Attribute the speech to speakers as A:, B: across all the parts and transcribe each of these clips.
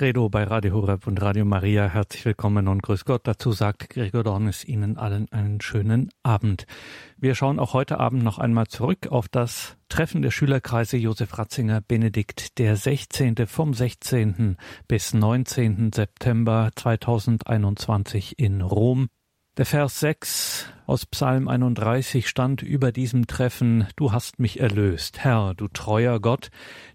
A: Credo bei Radio Horeb und Radio Maria. Herzlich willkommen und grüß Gott. Dazu sagt Gregor Dornes Ihnen allen einen schönen Abend. Wir schauen auch heute Abend noch einmal zurück auf das Treffen der Schülerkreise Josef Ratzinger Benedikt der 16. vom 16. bis 19. September 2021 in Rom. Der Vers 6 aus Psalm 31 stand über diesem Treffen, Du hast mich erlöst, Herr, du treuer Gott,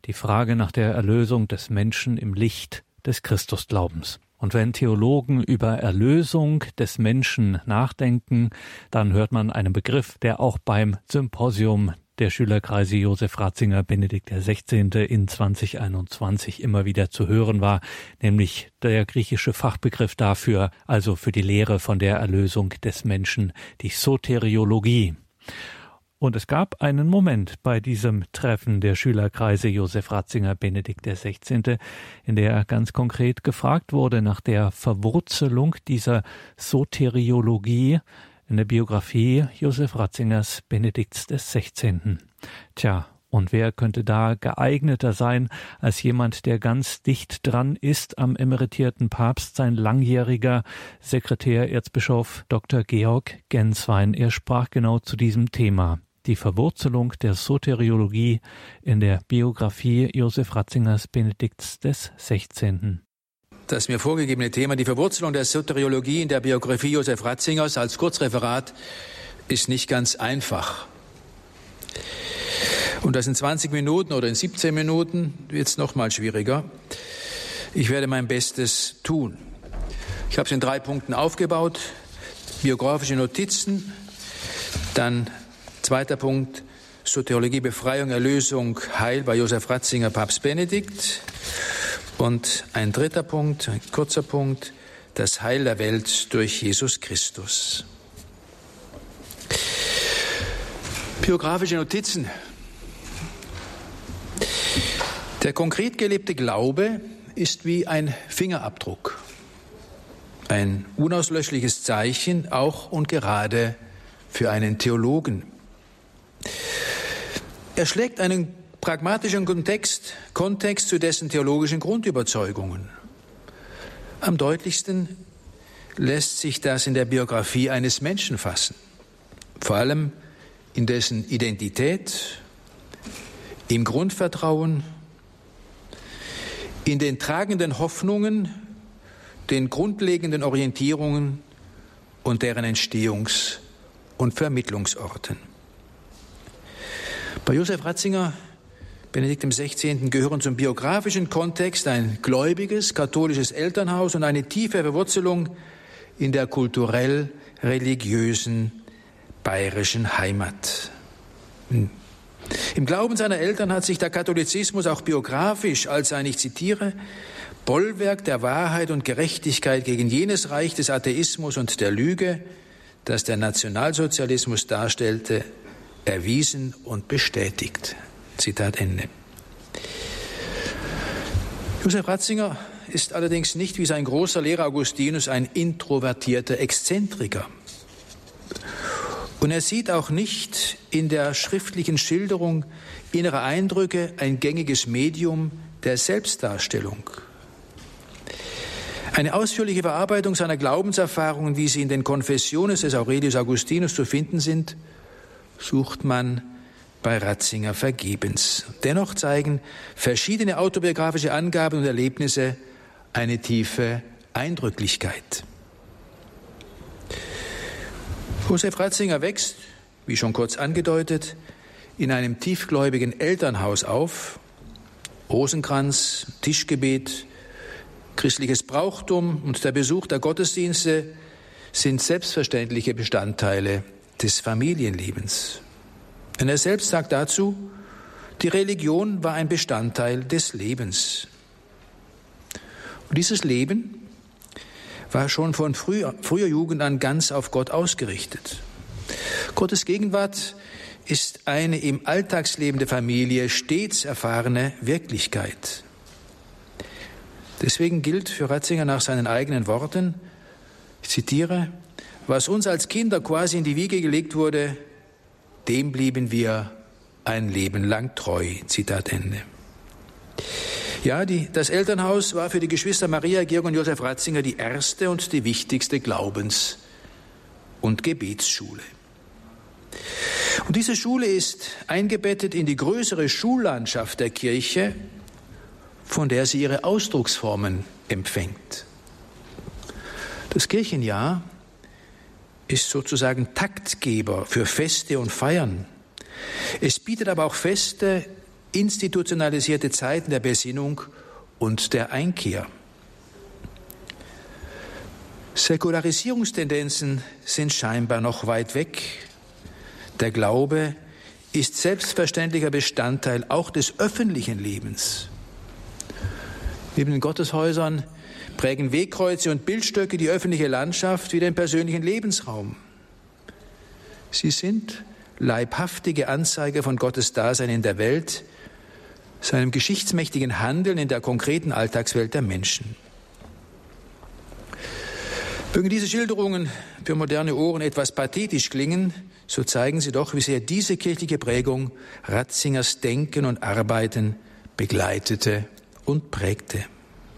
A: die Frage nach der Erlösung des Menschen im Licht des Christusglaubens. Und wenn Theologen über Erlösung des Menschen nachdenken, dann hört man einen Begriff, der auch beim Symposium der Schülerkreise Josef Ratzinger Benedikt XVI. in 2021 immer wieder zu hören war, nämlich der griechische Fachbegriff dafür, also für die Lehre von der Erlösung des Menschen, die Soteriologie. Und es gab einen Moment bei diesem Treffen der Schülerkreise Josef Ratzinger Benedikt XVI., in der ganz konkret gefragt wurde nach der Verwurzelung dieser Soteriologie in der Biografie Josef Ratzingers Benedikts 16. Tja, und wer könnte da geeigneter sein als jemand, der ganz dicht dran ist am emeritierten Papst, sein langjähriger Sekretär Erzbischof Dr. Georg Genswein. Er sprach genau zu diesem Thema. Die Verwurzelung der Soteriologie in der Biografie Josef Ratzingers Benedikts des 16
B: das mir vorgegebene Thema, die Verwurzelung der Soteriologie in der Biografie Josef Ratzingers als Kurzreferat, ist nicht ganz einfach. Und das in 20 Minuten oder in 17 Minuten wird es noch mal schwieriger. Ich werde mein Bestes tun. Ich habe es in drei Punkten aufgebaut. Biografische Notizen, dann zweiter Punkt, Soteriologie, Befreiung, Erlösung, Heil bei Josef Ratzinger, Papst Benedikt. Und ein dritter Punkt, ein kurzer Punkt, das Heil der Welt durch Jesus Christus. Biografische Notizen. Der konkret gelebte Glaube ist wie ein Fingerabdruck, ein unauslöschliches Zeichen, auch und gerade für einen Theologen. Er schlägt einen pragmatischen Kontext, Kontext zu dessen theologischen Grundüberzeugungen. Am deutlichsten lässt sich das in der Biografie eines Menschen fassen, vor allem in dessen Identität, im Grundvertrauen, in den tragenden Hoffnungen, den grundlegenden Orientierungen und deren Entstehungs- und Vermittlungsorten. Bei Josef Ratzinger Benedikt XVI. gehören zum biografischen Kontext ein gläubiges katholisches Elternhaus und eine tiefe Verwurzelung in der kulturell-religiösen bayerischen Heimat. Hm. Im Glauben seiner Eltern hat sich der Katholizismus auch biografisch als ein, ich zitiere, Bollwerk der Wahrheit und Gerechtigkeit gegen jenes Reich des Atheismus und der Lüge, das der Nationalsozialismus darstellte, erwiesen und bestätigt. Zitat Ende. Josef Ratzinger ist allerdings nicht wie sein großer Lehrer Augustinus ein introvertierter Exzentriker. Und er sieht auch nicht in der schriftlichen Schilderung innerer Eindrücke ein gängiges Medium der Selbstdarstellung. Eine ausführliche Verarbeitung seiner Glaubenserfahrungen, wie sie in den Confessiones des Aurelius Augustinus zu finden sind, sucht man bei Ratzinger vergebens. Dennoch zeigen verschiedene autobiografische Angaben und Erlebnisse eine tiefe Eindrücklichkeit. Josef Ratzinger wächst, wie schon kurz angedeutet, in einem tiefgläubigen Elternhaus auf. Rosenkranz, Tischgebet, christliches Brauchtum und der Besuch der Gottesdienste sind selbstverständliche Bestandteile des Familienlebens. Und er selbst sagt dazu, die Religion war ein Bestandteil des Lebens. Und dieses Leben war schon von früher, früher Jugend an ganz auf Gott ausgerichtet. Gottes Gegenwart ist eine im Alltagsleben der Familie stets erfahrene Wirklichkeit. Deswegen gilt für Ratzinger nach seinen eigenen Worten, ich zitiere, was uns als Kinder quasi in die Wiege gelegt wurde, dem blieben wir ein Leben lang treu. Zitat Ende. Ja, die, das Elternhaus war für die Geschwister Maria, Georg und Josef Ratzinger die erste und die wichtigste Glaubens- und Gebetsschule. Und diese Schule ist eingebettet in die größere Schullandschaft der Kirche, von der sie ihre Ausdrucksformen empfängt. Das Kirchenjahr ist sozusagen Taktgeber für Feste und Feiern. Es bietet aber auch feste, institutionalisierte Zeiten der Besinnung und der Einkehr. Säkularisierungstendenzen sind scheinbar noch weit weg. Der Glaube ist selbstverständlicher Bestandteil auch des öffentlichen Lebens. Neben den Gotteshäusern prägen Wegkreuze und Bildstöcke die öffentliche Landschaft wie den persönlichen Lebensraum. Sie sind leibhaftige Anzeiger von Gottes Dasein in der Welt, seinem geschichtsmächtigen Handeln in der konkreten Alltagswelt der Menschen. Mögen diese Schilderungen für moderne Ohren etwas pathetisch klingen, so zeigen sie doch, wie sehr diese kirchliche Prägung Ratzingers Denken und Arbeiten begleitete und prägte.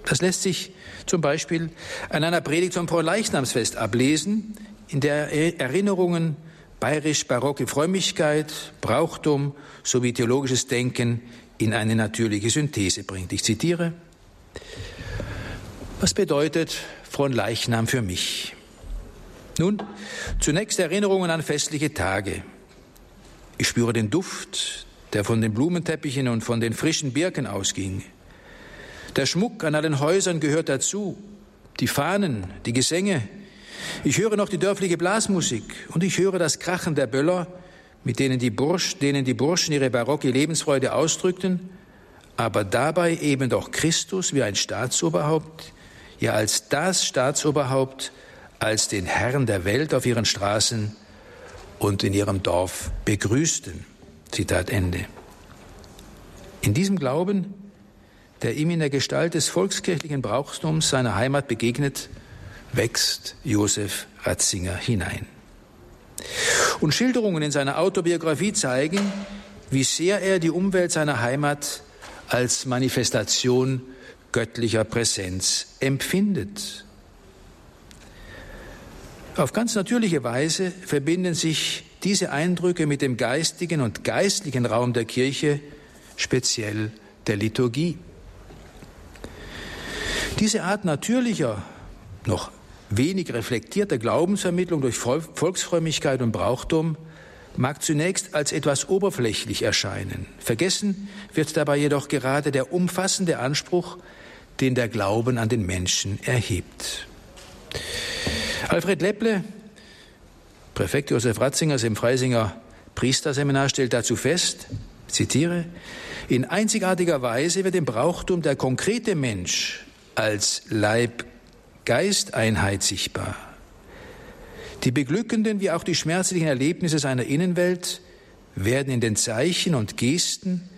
B: Das lässt sich zum Beispiel an einer Predigt zum Fronleichnamsfest ablesen, in der Erinnerungen bayerisch-barocke Frömmigkeit, Brauchtum sowie theologisches Denken in eine natürliche Synthese bringt. Ich zitiere, was bedeutet Fronleichnam für mich? Nun, zunächst Erinnerungen an festliche Tage. Ich spüre den Duft, der von den Blumenteppichen und von den frischen Birken ausging. Der Schmuck an allen Häusern gehört dazu, die Fahnen, die Gesänge. Ich höre noch die dörfliche Blasmusik und ich höre das Krachen der Böller, mit denen die, Bursch, denen die Burschen ihre barocke Lebensfreude ausdrückten, aber dabei eben doch Christus wie ein Staatsoberhaupt, ja als das Staatsoberhaupt, als den Herrn der Welt auf ihren Straßen und in ihrem Dorf begrüßten. Zitat Ende. In diesem Glauben, der ihm in der Gestalt des volkskirchlichen Brauchstums seiner Heimat begegnet, wächst Josef Ratzinger hinein. Und Schilderungen in seiner Autobiografie zeigen, wie sehr er die Umwelt seiner Heimat als Manifestation göttlicher Präsenz empfindet. Auf ganz natürliche Weise verbinden sich diese Eindrücke mit dem geistigen und geistlichen Raum der Kirche, speziell der Liturgie. Diese Art natürlicher, noch wenig reflektierter Glaubensvermittlung durch Volksfrömmigkeit und Brauchtum mag zunächst als etwas oberflächlich erscheinen. Vergessen wird dabei jedoch gerade der umfassende Anspruch, den der Glauben an den Menschen erhebt. Alfred Lepple, Präfekt Josef Ratzingers im Freisinger Priesterseminar, stellt dazu fest, zitiere, in einzigartiger Weise wird im Brauchtum der konkrete Mensch als Leib-Geist-Einheit sichtbar. Die beglückenden wie auch die schmerzlichen Erlebnisse seiner Innenwelt werden in den Zeichen und Gesten,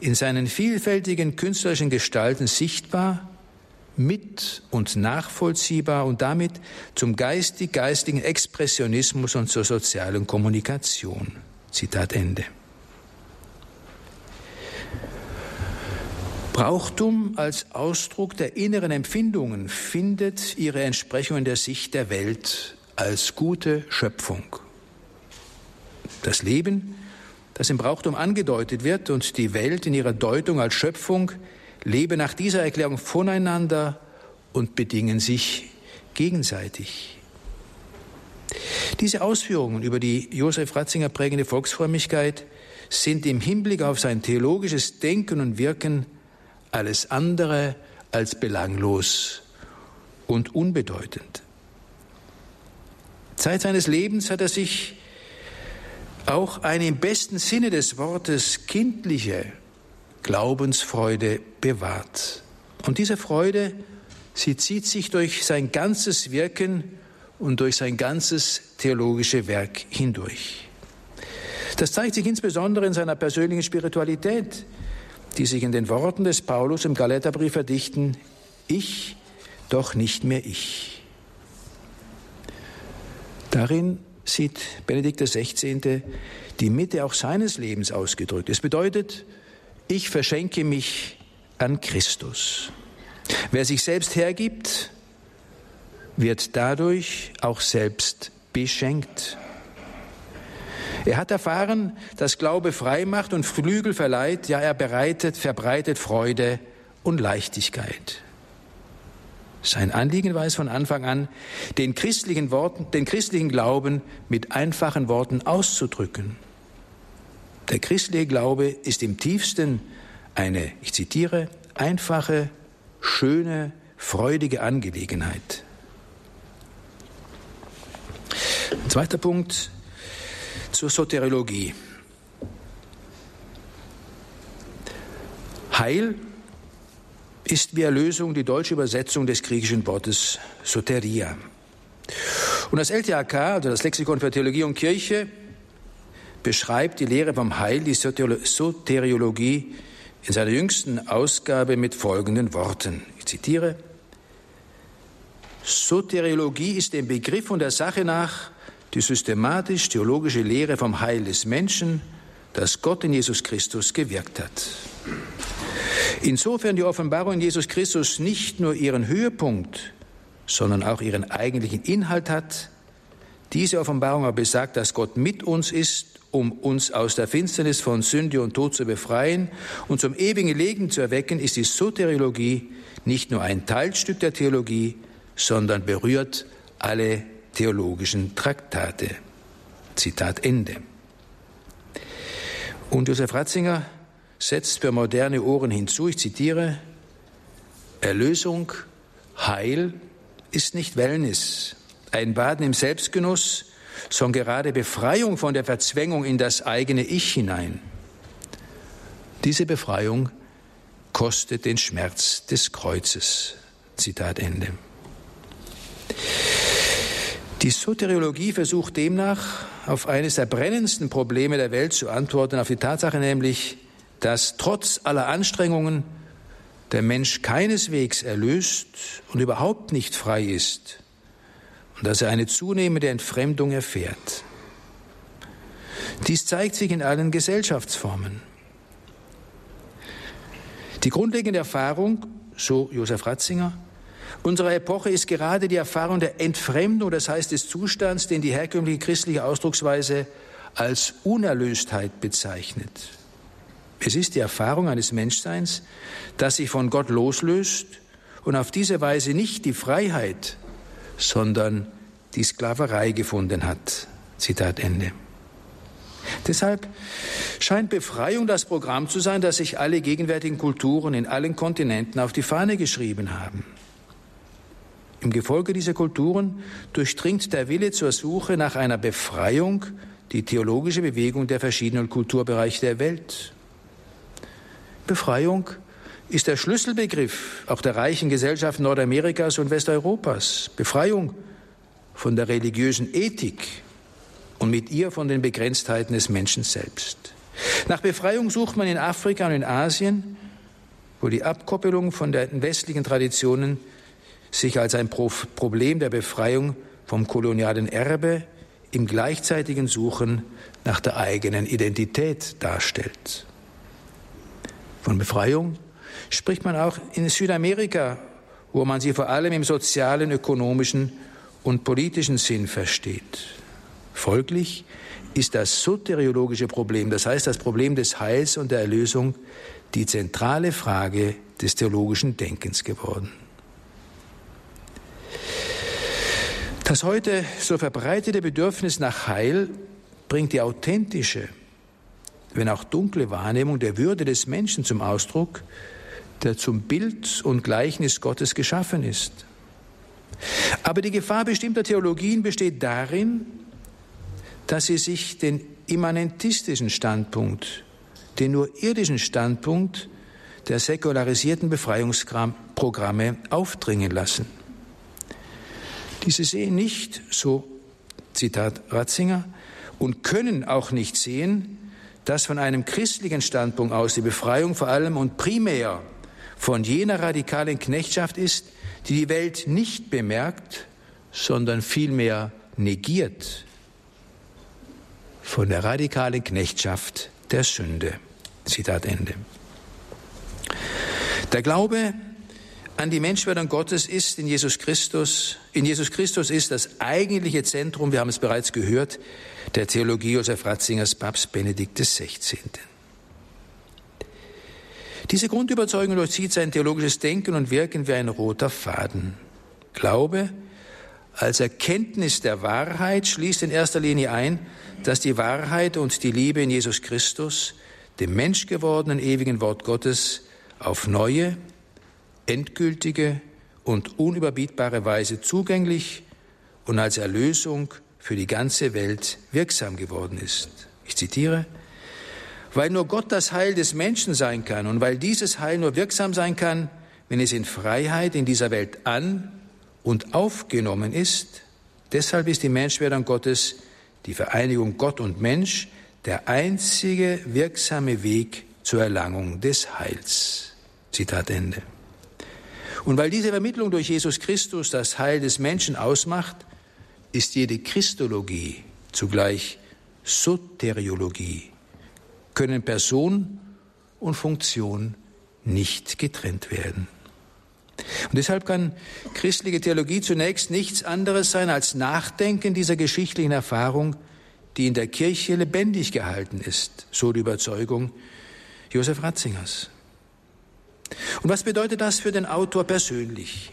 B: in seinen vielfältigen künstlerischen Gestalten sichtbar mit und nachvollziehbar und damit zum geistig-geistigen Expressionismus und zur sozialen Kommunikation. Zitat Ende. Brauchtum als Ausdruck der inneren Empfindungen findet ihre Entsprechung in der Sicht der Welt als gute Schöpfung. Das Leben, das im Brauchtum angedeutet wird und die Welt in ihrer Deutung als Schöpfung lebe nach dieser Erklärung voneinander und bedingen sich gegenseitig. Diese Ausführungen über die Josef Ratzinger prägende Volksfrömmigkeit sind im Hinblick auf sein theologisches Denken und Wirken alles andere als belanglos und unbedeutend. Zeit seines Lebens hat er sich auch eine im besten Sinne des Wortes kindliche Glaubensfreude bewahrt. Und diese Freude, sie zieht sich durch sein ganzes Wirken und durch sein ganzes theologische Werk hindurch. Das zeigt sich insbesondere in seiner persönlichen Spiritualität, die sich in den Worten des Paulus im Galaterbrief verdichten, ich, doch nicht mehr ich. Darin sieht Benedikt XVI. die Mitte auch seines Lebens ausgedrückt. Es bedeutet, ich verschenke mich an Christus. Wer sich selbst hergibt, wird dadurch auch selbst beschenkt. Er hat erfahren, dass Glaube frei macht und Flügel verleiht, ja er bereitet, verbreitet Freude und Leichtigkeit. Sein Anliegen war es von Anfang an, den christlichen Worten, den christlichen Glauben mit einfachen Worten auszudrücken. Der christliche Glaube ist im tiefsten eine, ich zitiere, einfache, schöne, freudige Angelegenheit. Ein zweiter Punkt zur Soteriologie. Heil ist wie Erlösung die deutsche Übersetzung des griechischen Wortes Soteria. Und das LTHK, also das Lexikon für Theologie und Kirche, beschreibt die Lehre vom Heil, die Soteriologie, in seiner jüngsten Ausgabe mit folgenden Worten. Ich zitiere. Soteriologie ist dem Begriff und der Sache nach die systematisch-theologische Lehre vom Heil des Menschen, das Gott in Jesus Christus gewirkt hat. Insofern die Offenbarung in Jesus Christus nicht nur ihren Höhepunkt, sondern auch ihren eigentlichen Inhalt hat, diese Offenbarung aber besagt, dass Gott mit uns ist, um uns aus der Finsternis von Sünde und Tod zu befreien und zum ewigen Leben zu erwecken, ist die Soteriologie nicht nur ein Teilstück der Theologie, sondern berührt alle theologischen Traktate. Zitat Ende. Und Josef Ratzinger setzt für moderne Ohren hinzu, ich zitiere, Erlösung, Heil ist nicht Wellness, ein Baden im Selbstgenuss, sondern gerade Befreiung von der Verzwängung in das eigene Ich hinein. Diese Befreiung kostet den Schmerz des Kreuzes. Zitat Ende. Die Soteriologie versucht demnach auf eines der brennendsten Probleme der Welt zu antworten, auf die Tatsache nämlich, dass trotz aller Anstrengungen der Mensch keineswegs erlöst und überhaupt nicht frei ist und dass er eine zunehmende Entfremdung erfährt. Dies zeigt sich in allen Gesellschaftsformen. Die grundlegende Erfahrung, so Josef Ratzinger, unserer Epoche ist gerade die Erfahrung der Entfremdung, das heißt des Zustands, den die herkömmliche christliche Ausdrucksweise als Unerlöstheit bezeichnet. Es ist die Erfahrung eines Menschseins, das sich von Gott loslöst und auf diese Weise nicht die Freiheit, sondern die Sklaverei gefunden hat. Zitat Ende. Deshalb scheint Befreiung das Programm zu sein, das sich alle gegenwärtigen Kulturen in allen Kontinenten auf die Fahne geschrieben haben. Im Gefolge dieser Kulturen durchdringt der Wille zur Suche nach einer Befreiung die theologische Bewegung der verschiedenen Kulturbereiche der Welt. Befreiung ist der Schlüsselbegriff auch der reichen Gesellschaft Nordamerikas und Westeuropas. Befreiung von der religiösen Ethik und mit ihr von den Begrenztheiten des Menschen selbst. Nach Befreiung sucht man in Afrika und in Asien, wo die Abkoppelung von den westlichen Traditionen sich als ein Problem der Befreiung vom kolonialen Erbe im gleichzeitigen Suchen nach der eigenen Identität darstellt. Von Befreiung spricht man auch in Südamerika, wo man sie vor allem im sozialen, ökonomischen und politischen Sinn versteht. Folglich ist das soteriologische Problem, das heißt das Problem des Heils und der Erlösung, die zentrale Frage des theologischen Denkens geworden. Das heute so verbreitete Bedürfnis nach Heil bringt die authentische, wenn auch dunkle Wahrnehmung der Würde des Menschen zum Ausdruck, der zum Bild und Gleichnis Gottes geschaffen ist. Aber die Gefahr bestimmter Theologien besteht darin, dass sie sich den immanentistischen Standpunkt, den nur irdischen Standpunkt der säkularisierten Befreiungsprogramme aufdringen lassen. Diese sehen nicht, so Zitat Ratzinger, und können auch nicht sehen, dass von einem christlichen Standpunkt aus die Befreiung vor allem und primär von jener radikalen Knechtschaft ist, die die Welt nicht bemerkt, sondern vielmehr negiert, von der radikalen Knechtschaft der Sünde. Zitat Ende. Der Glaube an die Menschwerdung Gottes ist in Jesus Christus, in Jesus Christus ist das eigentliche Zentrum, wir haben es bereits gehört, der Theologie Josef Ratzingers Papst Benedikt XVI. Diese Grundüberzeugung durchzieht sein theologisches Denken und Wirken wie ein roter Faden. Glaube als Erkenntnis der Wahrheit schließt in erster Linie ein, dass die Wahrheit und die Liebe in Jesus Christus, dem menschgewordenen ewigen Wort Gottes, auf neue, endgültige und unüberbietbare Weise zugänglich und als Erlösung für die ganze Welt wirksam geworden ist. Ich zitiere, weil nur Gott das Heil des Menschen sein kann und weil dieses Heil nur wirksam sein kann, wenn es in Freiheit in dieser Welt an und aufgenommen ist. Deshalb ist die Menschwerdung Gottes, die Vereinigung Gott und Mensch, der einzige wirksame Weg zur Erlangung des Heils. Zitat Ende. Und weil diese Vermittlung durch Jesus Christus das Heil des Menschen ausmacht, ist jede Christologie zugleich Soteriologie, können Person und Funktion nicht getrennt werden. Und deshalb kann christliche Theologie zunächst nichts anderes sein als Nachdenken dieser geschichtlichen Erfahrung, die in der Kirche lebendig gehalten ist, so die Überzeugung Josef Ratzingers. Und was bedeutet das für den Autor persönlich?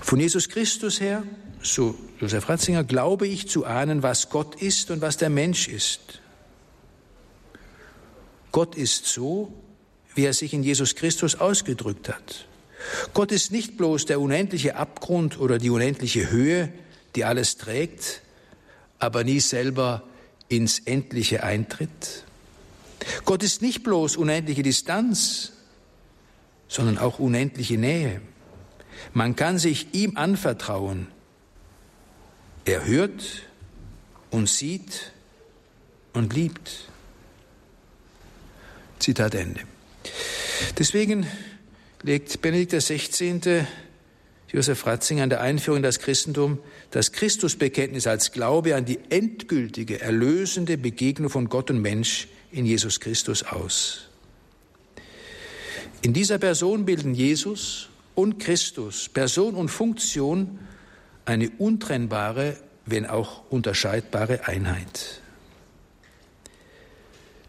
B: Von Jesus Christus her, so Josef Ratzinger, glaube ich zu ahnen, was Gott ist und was der Mensch ist. Gott ist so, wie er sich in Jesus Christus ausgedrückt hat. Gott ist nicht bloß der unendliche Abgrund oder die unendliche Höhe, die alles trägt, aber nie selber ins Endliche eintritt. Gott ist nicht bloß unendliche Distanz, sondern auch unendliche Nähe. Man kann sich ihm anvertrauen. Er hört und sieht und liebt. Zitat Ende. Deswegen legt Benedikt XVI. Josef Ratzinger an der Einführung in das Christentum das Christusbekenntnis als Glaube an die endgültige, erlösende Begegnung von Gott und Mensch in Jesus Christus aus. In dieser Person bilden Jesus und Christus, Person und Funktion, eine untrennbare, wenn auch unterscheidbare Einheit.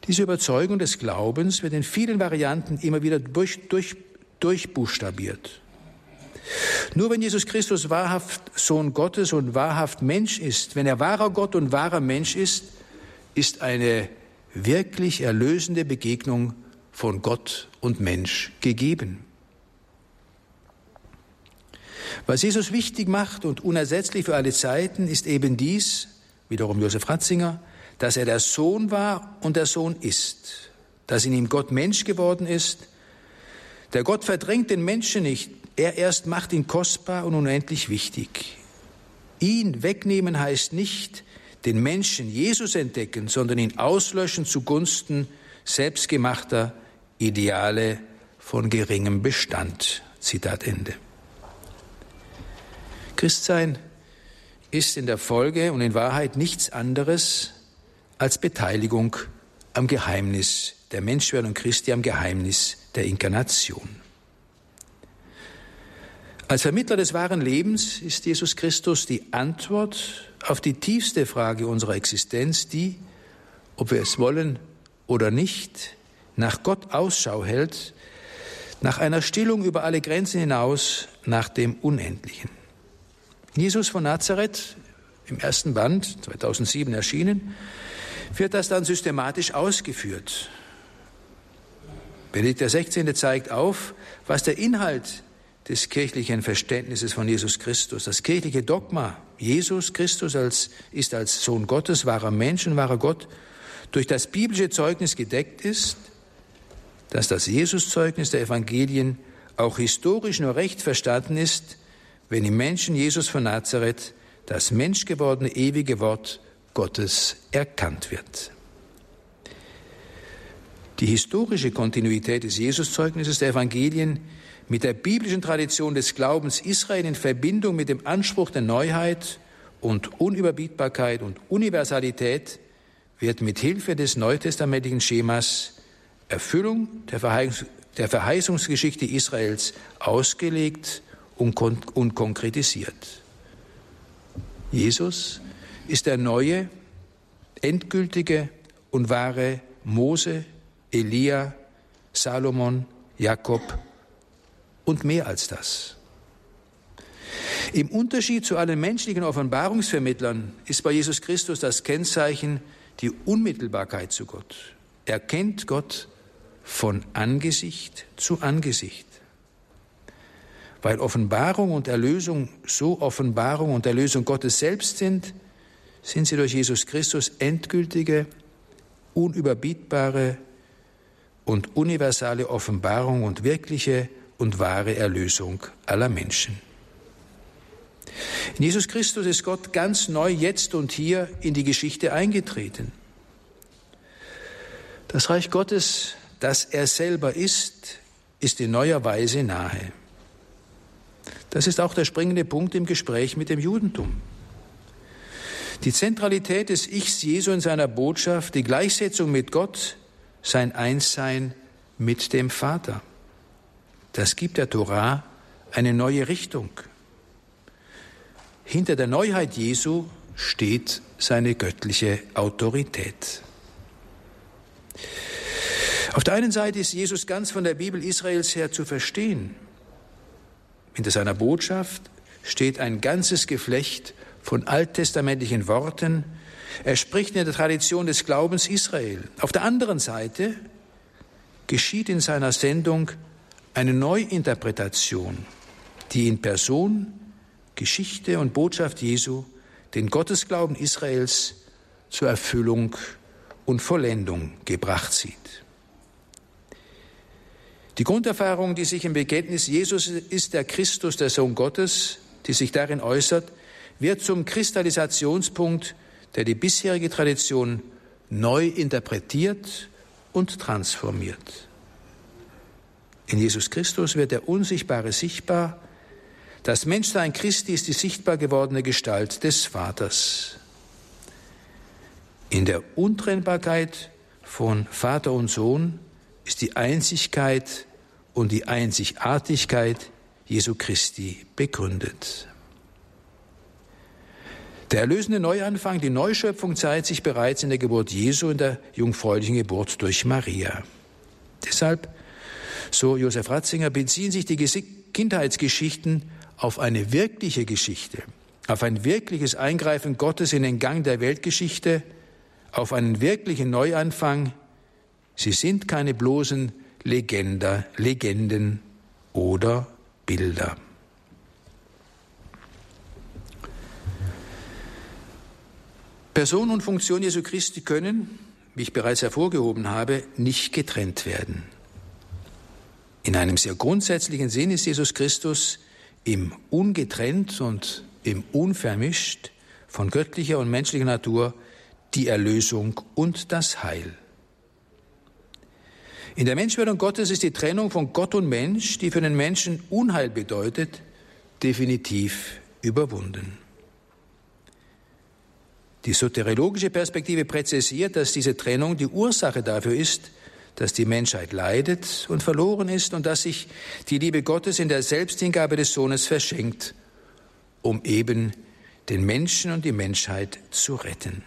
B: Diese Überzeugung des Glaubens wird in vielen Varianten immer wieder durch, durch, durchbuchstabiert. Nur wenn Jesus Christus wahrhaft Sohn Gottes und wahrhaft Mensch ist, wenn er wahrer Gott und wahrer Mensch ist, ist eine wirklich erlösende Begegnung von Gott und Mensch gegeben. Was Jesus wichtig macht und unersetzlich für alle Zeiten, ist eben dies, wiederum Josef Ratzinger, dass er der Sohn war und der Sohn ist, dass in ihm Gott Mensch geworden ist. Der Gott verdrängt den Menschen nicht, er erst macht ihn kostbar und unendlich wichtig. Ihn wegnehmen heißt nicht, den Menschen Jesus entdecken, sondern ihn auslöschen zugunsten selbstgemachter Ideale von geringem Bestand. Zitat Ende. Christsein ist in der Folge und in Wahrheit nichts anderes als Beteiligung am Geheimnis der Menschwerdung Christi, am Geheimnis der Inkarnation. Als Vermittler des wahren Lebens ist Jesus Christus die Antwort auf die tiefste Frage unserer Existenz, die, ob wir es wollen oder nicht, nach Gott Ausschau hält, nach einer Stillung über alle Grenzen hinaus, nach dem Unendlichen. Jesus von Nazareth, im ersten Band, 2007 erschienen, wird das dann systematisch ausgeführt. Benedikt XVI. zeigt auf, was der Inhalt des kirchlichen Verständnisses von Jesus Christus, das kirchliche Dogma, Jesus Christus als, ist als Sohn Gottes, wahrer Mensch und wahrer Gott, durch das biblische Zeugnis gedeckt ist, dass das Jesuszeugnis der Evangelien auch historisch nur recht verstanden ist, wenn im Menschen Jesus von Nazareth das menschgewordene ewige Wort Gottes erkannt wird. Die historische Kontinuität des Jesuszeugnisses der Evangelien mit der biblischen Tradition des Glaubens Israel in Verbindung mit dem Anspruch der Neuheit und Unüberbietbarkeit und Universalität wird mit Hilfe des neutestamentlichen Schemas Erfüllung der, Verheißungs der Verheißungsgeschichte Israels ausgelegt und, kon und konkretisiert. Jesus ist der neue, endgültige und wahre Mose, Elia, Salomon, Jakob und mehr als das. Im Unterschied zu allen menschlichen Offenbarungsvermittlern ist bei Jesus Christus das Kennzeichen die Unmittelbarkeit zu Gott. Er kennt Gott von Angesicht zu Angesicht. Weil Offenbarung und Erlösung so Offenbarung und Erlösung Gottes selbst sind, sind sie durch Jesus Christus endgültige, unüberbietbare und universale Offenbarung und wirkliche und wahre Erlösung aller Menschen. In Jesus Christus ist Gott ganz neu jetzt und hier in die Geschichte eingetreten. Das Reich Gottes, das er selber ist, ist in neuer Weise nahe. Das ist auch der springende Punkt im Gespräch mit dem Judentum. Die Zentralität des Ichs Jesu in seiner Botschaft, die Gleichsetzung mit Gott, sein Einssein mit dem Vater. Das gibt der Torah eine neue Richtung. Hinter der Neuheit Jesu steht seine göttliche Autorität. Auf der einen Seite ist Jesus ganz von der Bibel Israels her zu verstehen. Hinter seiner Botschaft steht ein ganzes Geflecht von alttestamentlichen Worten. Er spricht in der Tradition des Glaubens Israel. Auf der anderen Seite geschieht in seiner Sendung eine Neuinterpretation, die in Person Geschichte und Botschaft Jesu den Gottesglauben Israels zur Erfüllung und Vollendung gebracht sieht. Die Grunderfahrung, die sich im Bekenntnis Jesus ist der Christus, der Sohn Gottes, die sich darin äußert, wird zum Kristallisationspunkt, der die bisherige Tradition neu interpretiert und transformiert. In Jesus Christus wird der Unsichtbare sichtbar, das Menschsein Christi ist die sichtbar gewordene Gestalt des Vaters. In der Untrennbarkeit von Vater und Sohn ist die Einzigkeit und die Einzigartigkeit Jesu Christi begründet. Der erlösende Neuanfang, die Neuschöpfung zeigt sich bereits in der Geburt Jesu, in der jungfräulichen Geburt durch Maria. Deshalb, so Josef Ratzinger, beziehen sich die Kindheitsgeschichten auf eine wirkliche Geschichte, auf ein wirkliches Eingreifen Gottes in den Gang der Weltgeschichte, auf einen wirklichen Neuanfang. Sie sind keine bloßen Legender, Legenden oder Bilder. Person und Funktion Jesu Christi können, wie ich bereits hervorgehoben habe, nicht getrennt werden. In einem sehr grundsätzlichen Sinn ist Jesus Christus im ungetrennt und im unvermischt von göttlicher und menschlicher Natur die Erlösung und das Heil. In der Menschwerdung Gottes ist die Trennung von Gott und Mensch, die für den Menschen Unheil bedeutet, definitiv überwunden. Die soteriologische Perspektive präzisiert, dass diese Trennung die Ursache dafür ist, dass die Menschheit leidet und verloren ist und dass sich die Liebe Gottes in der Selbsthingabe des Sohnes verschenkt, um eben den Menschen und die Menschheit zu retten.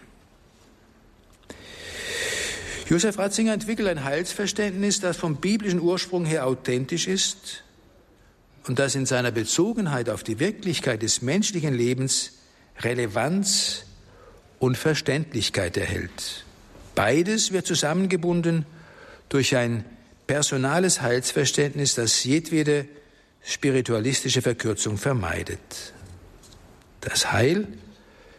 B: Josef Ratzinger entwickelt ein Heilsverständnis, das vom biblischen Ursprung her authentisch ist und das in seiner Bezogenheit auf die Wirklichkeit des menschlichen Lebens Relevanz und Verständlichkeit erhält. Beides wird zusammengebunden durch ein personales Heilsverständnis, das jedwede spiritualistische Verkürzung vermeidet. Das Heil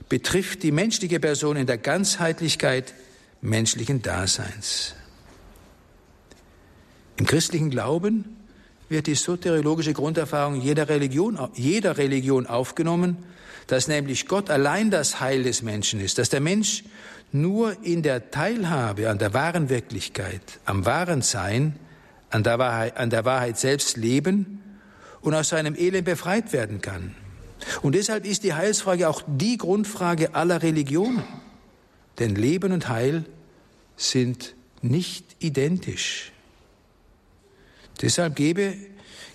B: betrifft die menschliche Person in der Ganzheitlichkeit menschlichen Daseins. Im christlichen Glauben wird die soteriologische Grunderfahrung jeder Religion, jeder Religion aufgenommen, dass nämlich Gott allein das Heil des Menschen ist, dass der Mensch nur in der Teilhabe an der wahren Wirklichkeit, am wahren Sein, an der Wahrheit, an der Wahrheit selbst leben und aus seinem Elend befreit werden kann. Und deshalb ist die Heilsfrage auch die Grundfrage aller Religionen. Denn Leben und Heil sind nicht identisch. Deshalb gebe,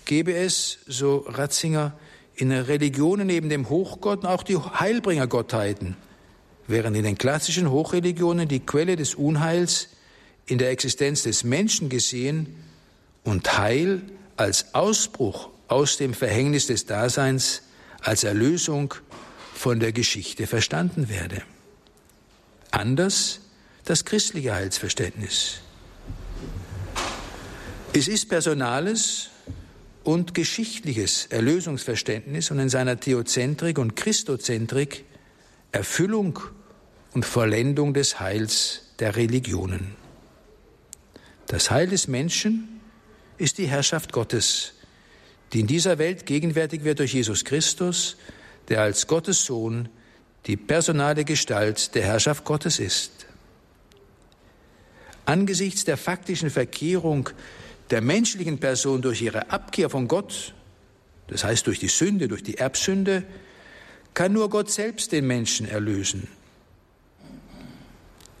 B: gebe es, so Ratzinger, in der Religion neben dem Hochgott auch die Heilbringergottheiten, während in den klassischen Hochreligionen die Quelle des Unheils in der Existenz des Menschen gesehen und Heil als Ausbruch aus dem Verhängnis des Daseins, als Erlösung von der Geschichte verstanden werde. Anders das christliche Heilsverständnis. Es ist personales und geschichtliches Erlösungsverständnis und in seiner Theozentrik und Christozentrik Erfüllung und Vollendung des Heils der Religionen. Das Heil des Menschen ist die Herrschaft Gottes, die in dieser Welt gegenwärtig wird durch Jesus Christus, der als Gottes Sohn die personale Gestalt der Herrschaft Gottes ist. Angesichts der faktischen Verkehrung der menschlichen Person durch ihre Abkehr von Gott, das heißt durch die Sünde, durch die Erbsünde, kann nur Gott selbst den Menschen erlösen.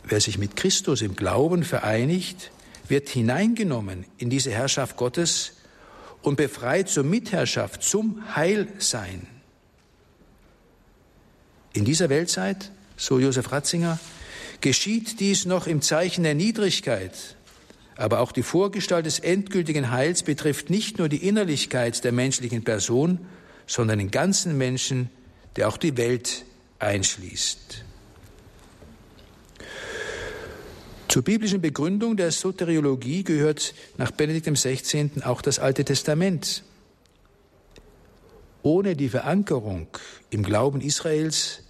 B: Wer sich mit Christus im Glauben vereinigt, wird hineingenommen in diese Herrschaft Gottes und befreit zur Mitherrschaft, zum Heilsein. In dieser Weltzeit, so Josef Ratzinger, geschieht dies noch im Zeichen der Niedrigkeit, aber auch die Vorgestalt des endgültigen Heils betrifft nicht nur die Innerlichkeit der menschlichen Person, sondern den ganzen Menschen, der auch die Welt einschließt. Zur biblischen Begründung der Soteriologie gehört nach Benedikt XVI. auch das Alte Testament. Ohne die Verankerung im Glauben Israels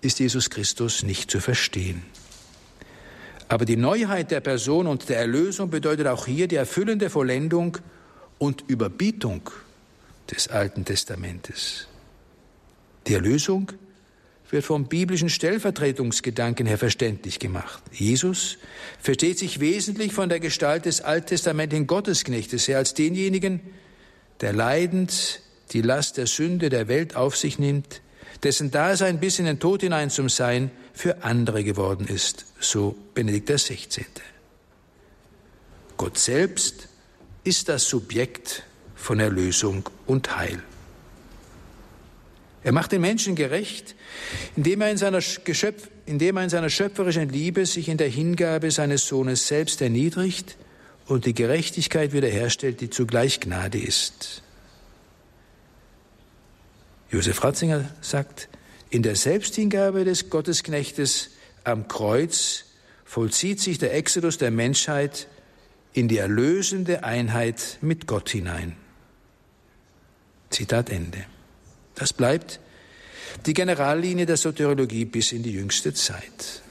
B: ist Jesus Christus nicht zu verstehen. Aber die Neuheit der Person und der Erlösung bedeutet auch hier die erfüllende Vollendung und Überbietung des Alten Testamentes. Die Erlösung wird vom biblischen Stellvertretungsgedanken her verständlich gemacht. Jesus versteht sich wesentlich von der Gestalt des alttestamentlichen Gottesknechtes her als denjenigen, der leidend die Last der Sünde der Welt auf sich nimmt, dessen Dasein bis in den Tod hinein zum Sein für andere geworden ist, so Benedikt XVI. Gott selbst ist das Subjekt von Erlösung und Heil. Er macht den Menschen gerecht, indem er in seiner, Geschöpf, indem er in seiner schöpferischen Liebe sich in der Hingabe seines Sohnes selbst erniedrigt und die Gerechtigkeit wiederherstellt, die zugleich Gnade ist. Josef Ratzinger sagt, in der Selbsthingabe des Gottesknechtes am Kreuz vollzieht sich der Exodus der Menschheit in die erlösende Einheit mit Gott hinein. Zitat Ende. Das bleibt die Generallinie der Soteriologie bis in die jüngste Zeit.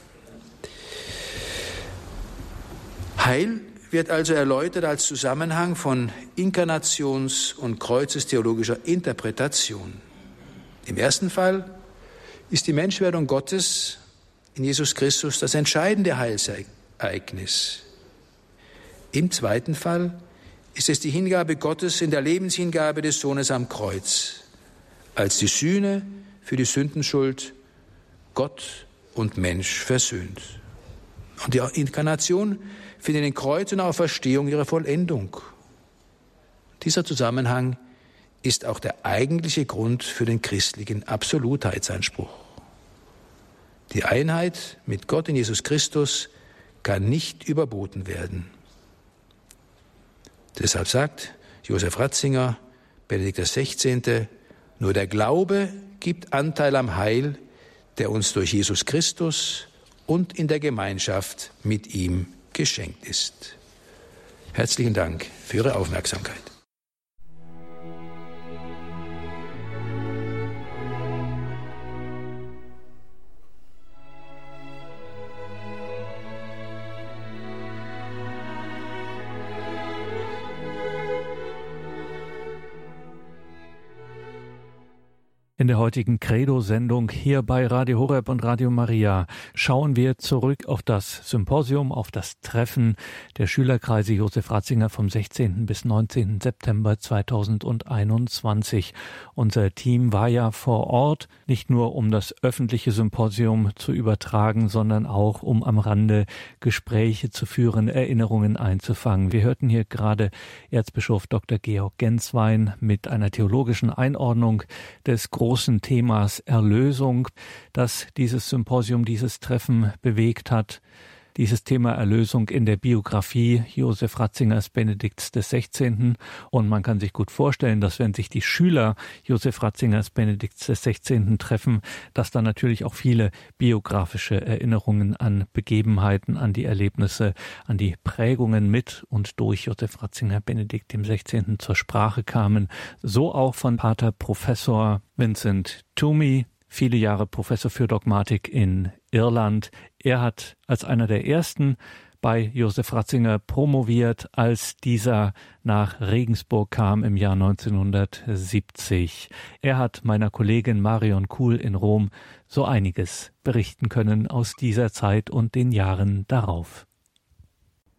B: Heil wird also erläutert als Zusammenhang von Inkarnations- und Kreuzestheologischer Interpretation. Im ersten Fall ist die Menschwerdung Gottes in Jesus Christus das entscheidende Heilsereignis. Im zweiten Fall ist es die Hingabe Gottes in der Lebenshingabe des Sohnes am Kreuz, als die Sühne für die Sündenschuld Gott und Mensch versöhnt. Und die Inkarnation findet in Kreuz und Auferstehung ihre Vollendung. Dieser Zusammenhang ist auch der eigentliche Grund für den christlichen Absolutheitsanspruch. Die Einheit mit Gott in Jesus Christus kann nicht überboten werden. Deshalb sagt Josef Ratzinger, Benedikt XVI., nur der Glaube gibt Anteil am Heil, der uns durch Jesus Christus und in der Gemeinschaft mit ihm geschenkt ist. Herzlichen Dank für Ihre Aufmerksamkeit.
A: Der heutigen Credo-Sendung hier bei Radio Horeb und Radio Maria schauen wir zurück auf das Symposium, auf das Treffen der Schülerkreise Josef Ratzinger vom 16. bis 19. September 2021. Unser Team war ja vor Ort, nicht nur um das öffentliche Symposium zu übertragen, sondern auch um am Rande Gespräche zu führen, Erinnerungen einzufangen. Wir hörten hier gerade Erzbischof Dr. Georg Genswein mit einer theologischen Einordnung des großen Themas Erlösung, das dieses Symposium, dieses Treffen bewegt hat dieses Thema Erlösung in der Biografie Josef Ratzingers Benedikts des 16. Und man kann sich gut vorstellen, dass wenn sich die Schüler Josef Ratzingers Benedikts des 16. treffen, dass da natürlich auch viele biografische Erinnerungen an Begebenheiten, an die Erlebnisse, an die Prägungen mit und durch Josef Ratzinger Benedikt dem 16. zur Sprache kamen. So auch von Pater Professor Vincent Toomey, viele Jahre Professor für Dogmatik in Irland. Er hat als einer der ersten bei Josef Ratzinger promoviert, als dieser nach Regensburg kam im Jahr 1970. Er hat meiner Kollegin Marion Kuhl in Rom so einiges berichten können aus dieser Zeit und den Jahren darauf.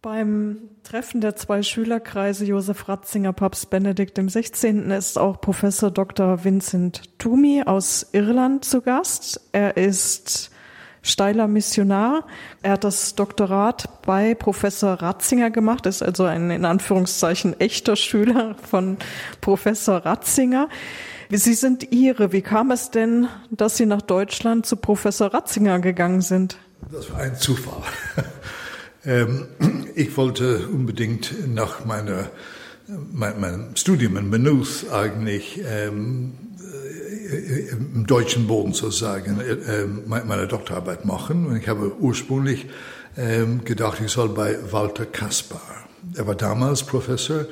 C: Beim Treffen der zwei Schülerkreise Josef Ratzinger, Papst Benedikt im 16. ist auch Professor Dr. Vincent Toomey aus Irland zu Gast. Er ist steiler Missionar. Er hat das Doktorat bei Professor Ratzinger gemacht, ist also ein in Anführungszeichen echter Schüler von Professor Ratzinger. Sie sind Ihre. Wie kam es denn, dass Sie nach Deutschland zu Professor Ratzinger gegangen sind?
D: Das war ein Zufall. Ähm, ich wollte unbedingt nach meiner, meinem Studium in Maynooth eigentlich ähm, im deutschen Boden sozusagen äh, meine Doktorarbeit machen. Und ich habe ursprünglich ähm, gedacht, ich soll bei Walter Kaspar. Er war damals Professor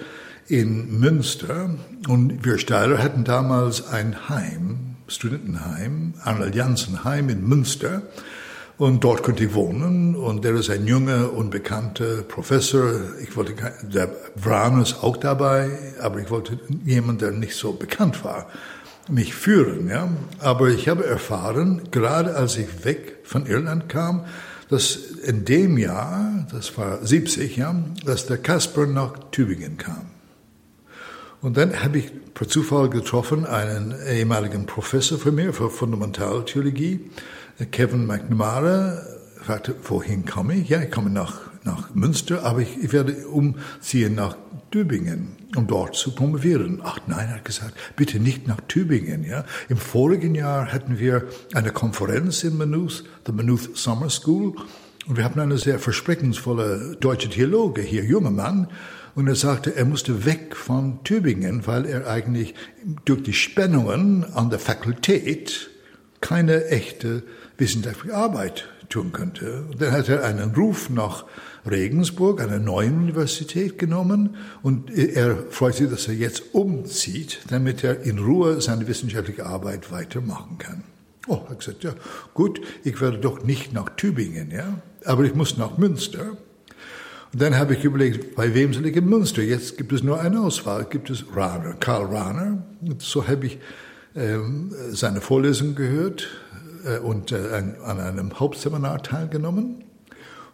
D: in Münster und wir Steiler hatten damals ein Heim, Studentenheim, Arnold Janssen Heim in Münster. Und dort konnte ich wohnen. Und der ist ein junger, unbekannter Professor. Ich wollte, der Bran ist auch dabei, aber ich wollte jemanden, der nicht so bekannt war mich führen. Ja? Aber ich habe erfahren, gerade als ich weg von Irland kam, dass in dem Jahr, das war 70, ja, dass der Kasper nach Tübingen kam. Und dann habe ich per Zufall getroffen einen ehemaligen Professor von mir für Fundamentaltheologie, Kevin McNamara, fragte, wohin komme ich? Ja, ich komme nach, nach Münster, aber ich, ich werde umziehen nach Tübingen, um dort zu promovieren. Ach nein, hat gesagt, bitte nicht nach Tübingen. Ja? Im vorigen Jahr hatten wir eine Konferenz in Maynooth, the Maynooth Summer School, und wir hatten eine sehr versprechensvolle deutsche Theologe hier, junger Mann, und er sagte, er musste weg von Tübingen, weil er eigentlich durch die Spannungen an der Fakultät keine echte wissenschaftliche Arbeit tun könnte. Und dann hat er einen Ruf nach Regensburg, einer neuen Universität genommen und er freut sich, dass er jetzt umzieht, damit er in Ruhe seine wissenschaftliche Arbeit weitermachen kann. Oh, er hat gesagt, ja, gut, ich werde doch nicht nach Tübingen, ja, aber ich muss nach Münster. Und dann habe ich überlegt, bei wem soll ich in Münster? Jetzt gibt es nur eine Auswahl, gibt es Rahner, Karl Rahner. Und so habe ich ähm, seine Vorlesung gehört äh, und äh, an einem Hauptseminar teilgenommen.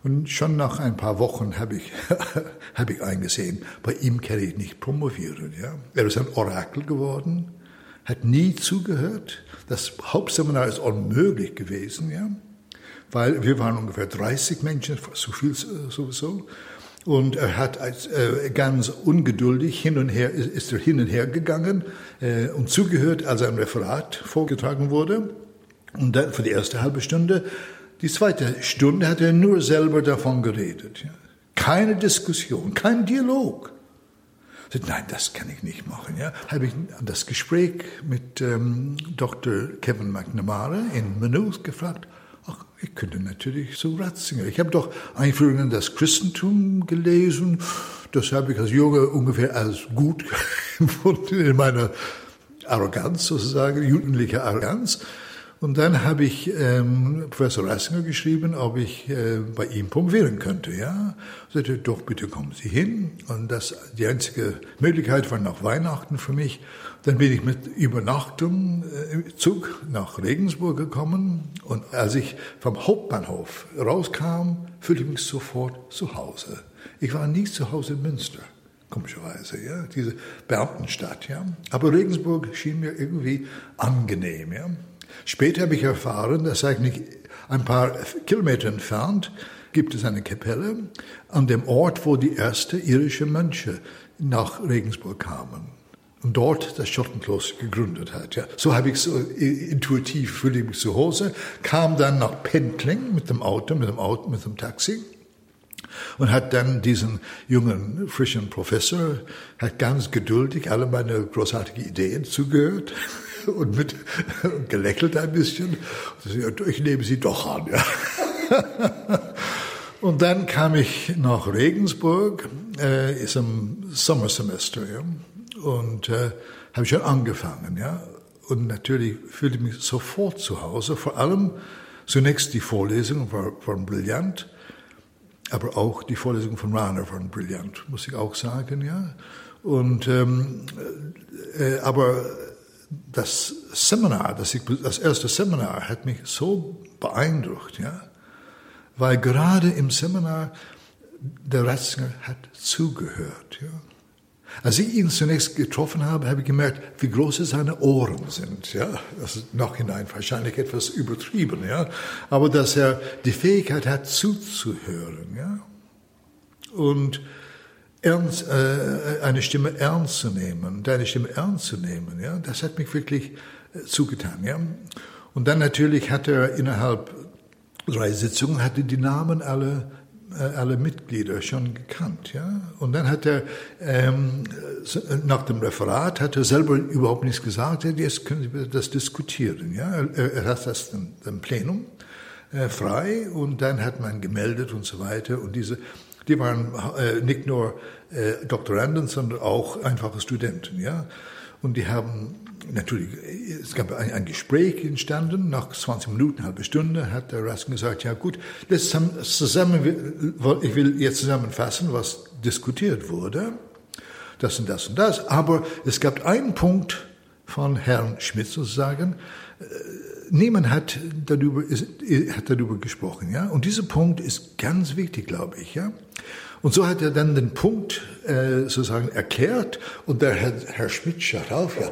D: Und schon nach ein paar Wochen habe ich, hab ich eingesehen, bei ihm kann ich nicht promovieren. Ja? Er ist ein Orakel geworden, hat nie zugehört. Das Hauptseminar ist unmöglich gewesen, ja? weil wir waren ungefähr 30 Menschen, so viel äh, sowieso. Und er hat als, äh, ganz ungeduldig hin und her, ist er hin und her gegangen äh, und zugehört, als ein Referat vorgetragen wurde. Und dann für die erste halbe Stunde die zweite Stunde hat er nur selber davon geredet. Keine Diskussion, kein Dialog. Nein, das kann ich nicht machen. Ja, habe ich das Gespräch mit ähm, Dr. Kevin McNamara in Maynooth gefragt. Ach, ich könnte natürlich so Ratzinger. Ich habe doch Einführung in das Christentum gelesen. Das habe ich als Junge ungefähr als gut empfunden in meiner Arroganz sozusagen, jugendliche Arroganz. Und dann habe ich ähm, Professor Rassinger geschrieben, ob ich äh, bei ihm promovieren könnte. Ja, sagte, doch bitte kommen Sie hin. Und das die einzige Möglichkeit war nach Weihnachten für mich. Dann bin ich mit Übernachtung äh, Zug nach Regensburg gekommen. Und als ich vom Hauptbahnhof rauskam, fühlte ich mich sofort zu Hause. Ich war nie zu Hause in Münster komischerweise, ja, diese Beamtenstadt, ja. Aber Regensburg schien mir irgendwie angenehm, ja. Später habe ich erfahren, dass eigentlich ein paar Kilometer entfernt gibt es eine Kapelle an dem Ort, wo die ersten irischen Mönche nach Regensburg kamen und dort das Schottenkloster gegründet hat. Ja. So habe ich so intuitiv fühle ich mich zu Hause, kam dann nach Pendling mit dem Auto, mit dem Auto, mit dem Taxi und hat dann diesen jungen, frischen Professor, hat ganz geduldig alle meine großartigen Ideen zugehört und mit gelächelt ein bisschen. Ich nehme sie doch an. Ja. Und dann kam ich nach Regensburg, äh, ist im Sommersemester, ja, und äh, habe schon angefangen, ja. Und natürlich fühlte ich mich sofort zu Hause. Vor allem zunächst die Vorlesungen waren, waren brillant, aber auch die Vorlesungen von Rahner waren brillant, muss ich auch sagen, ja. Und ähm, äh, aber das Seminar, das, ich, das erste Seminar hat mich so beeindruckt, ja, weil gerade im Seminar der Ratzinger hat zugehört, ja. Als ich ihn zunächst getroffen habe, habe ich gemerkt, wie groß seine Ohren sind. Ja, das ist noch hinein wahrscheinlich etwas übertrieben, ja, aber dass er die Fähigkeit hat zuzuhören, ja, und ernst, äh, eine Stimme ernst zu nehmen, deine Stimme ernst zu nehmen, ja, das hat mich wirklich äh, zugetan, ja. Und dann natürlich hat er innerhalb drei Sitzungen hatte die Namen alle äh, alle Mitglieder schon gekannt, ja. Und dann hat er ähm, nach dem Referat hat er selber überhaupt nichts gesagt. Jetzt können Sie das diskutieren, ja. Er, er hat das im Plenum äh, frei und dann hat man gemeldet und so weiter und diese die waren äh, nicht nur äh, Doktoranden, sondern auch einfache Studenten, ja. Und die haben natürlich, es gab ein, ein, Gespräch entstanden. Nach 20 Minuten, halbe Stunde, hat der Raskin gesagt: Ja gut, das zusammen, ich will jetzt zusammenfassen, was diskutiert wurde. Das und das und das. Aber es gab einen Punkt von Herrn Schmidt sozusagen. Äh, niemand hat darüber, hat darüber gesprochen, ja. Und dieser Punkt ist ganz wichtig, glaube ich, ja. Und so hat er dann den Punkt äh, sozusagen erklärt und der Herr, Herr Schmidt schaut auf, ja,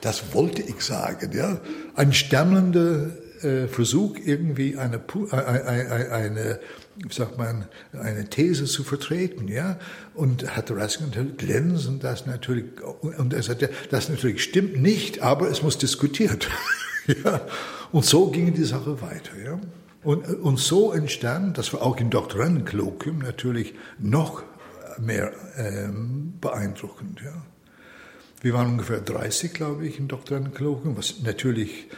D: das wollte ich sagen, ja. Ein stammelnder äh, Versuch, irgendwie eine, äh, eine, eine, wie sagt man, eine These zu vertreten, ja. Und hat Raskin glänzend das natürlich, und er sagte, das natürlich stimmt nicht, aber es muss diskutiert. ja. Und so ging die Sache weiter, ja. Und, und so entstand, das war auch im Doktorandenkolloquium natürlich noch mehr ähm, beeindruckend. Ja. Wir waren ungefähr 30, glaube ich, im Doktorandenkolloquium, was natürlich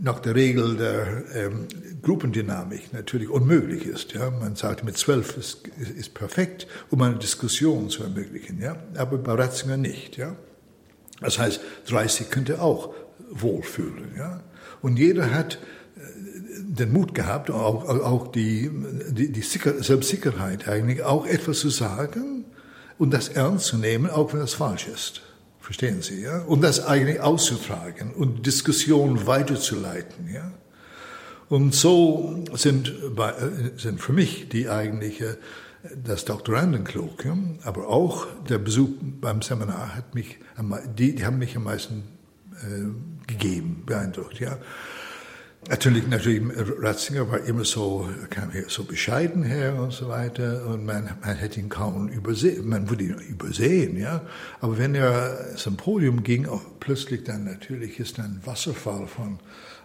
D: nach der Regel der ähm, Gruppendynamik natürlich unmöglich ist. Ja. Man sagt, mit zwölf ist, ist perfekt, um eine Diskussion zu ermöglichen, ja. aber bei Ratzinger nicht. Ja. Das heißt, 30 könnte auch wohlfühlen. Ja. Und jeder hat den Mut gehabt, auch, auch die, die, die Selbstsicherheit eigentlich, auch etwas zu sagen und das ernst zu nehmen, auch wenn das falsch ist. Verstehen Sie, ja? Und das eigentlich auszutragen und Diskussionen weiterzuleiten, ja? Und so sind, bei, sind für mich die eigentliche, das Doktorandenkolloquium, aber auch der Besuch beim Seminar hat mich, die, die haben mich am meisten äh, gegeben, beeindruckt, ja. Natürlich, natürlich, Ratzinger war immer so, kam hier so bescheiden her und so weiter und man, man hätte ihn kaum übersehen, man würde ihn übersehen, ja. Aber wenn er zum Podium ging, auch plötzlich dann natürlich ist ein Wasserfall von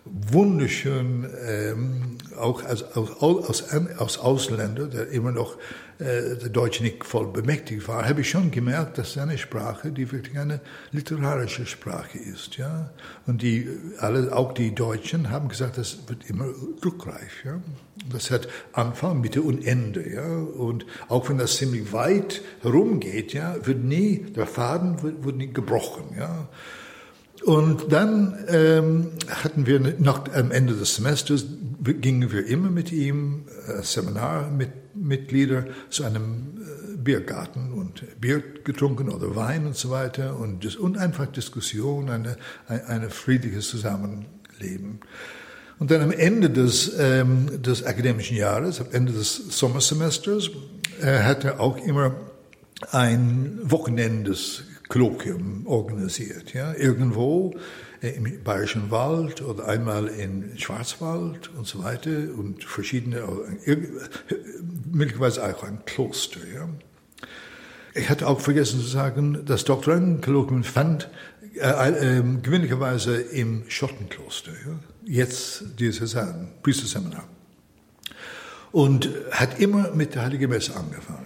D: wunderschön, ähm, auch als, aus, aus, aus Ausländer, der immer noch äh, der Deutsche nicht voll bemächtigt war, habe ich schon gemerkt, dass seine Sprache, die wirklich eine literarische Sprache ist, ja. Und die, alle, auch die Deutschen haben gesagt, das wird immer rückreich, ja. Das hat Anfang, Mitte und Ende, ja. Und auch wenn das ziemlich weit herumgeht, ja, wird nie, der Faden wird, wird nie gebrochen, ja. Und dann ähm, hatten wir noch am Ende des Semesters gingen wir immer mit ihm äh, Seminarmitglieder zu einem äh, Biergarten und Bier getrunken oder Wein und so weiter und, und einfach Diskussion, eine, eine friedliches Zusammenleben. Und dann am Ende des, ähm, des akademischen Jahres, am Ende des Sommersemesters, äh, hat er auch immer ein Wochenendes Kolloquium organisiert. Ja? Irgendwo äh, im Bayerischen Wald oder einmal in Schwarzwald und so weiter und verschiedene, äh, möglicherweise auch ein Kloster. Ja? Ich hatte auch vergessen zu sagen, das Doktorandenkolloquium fand äh, äh, gewöhnlicherweise im Schottenkloster. Ja? Jetzt dieses Priesterseminar. Und hat immer mit der Heiligen Messe angefangen.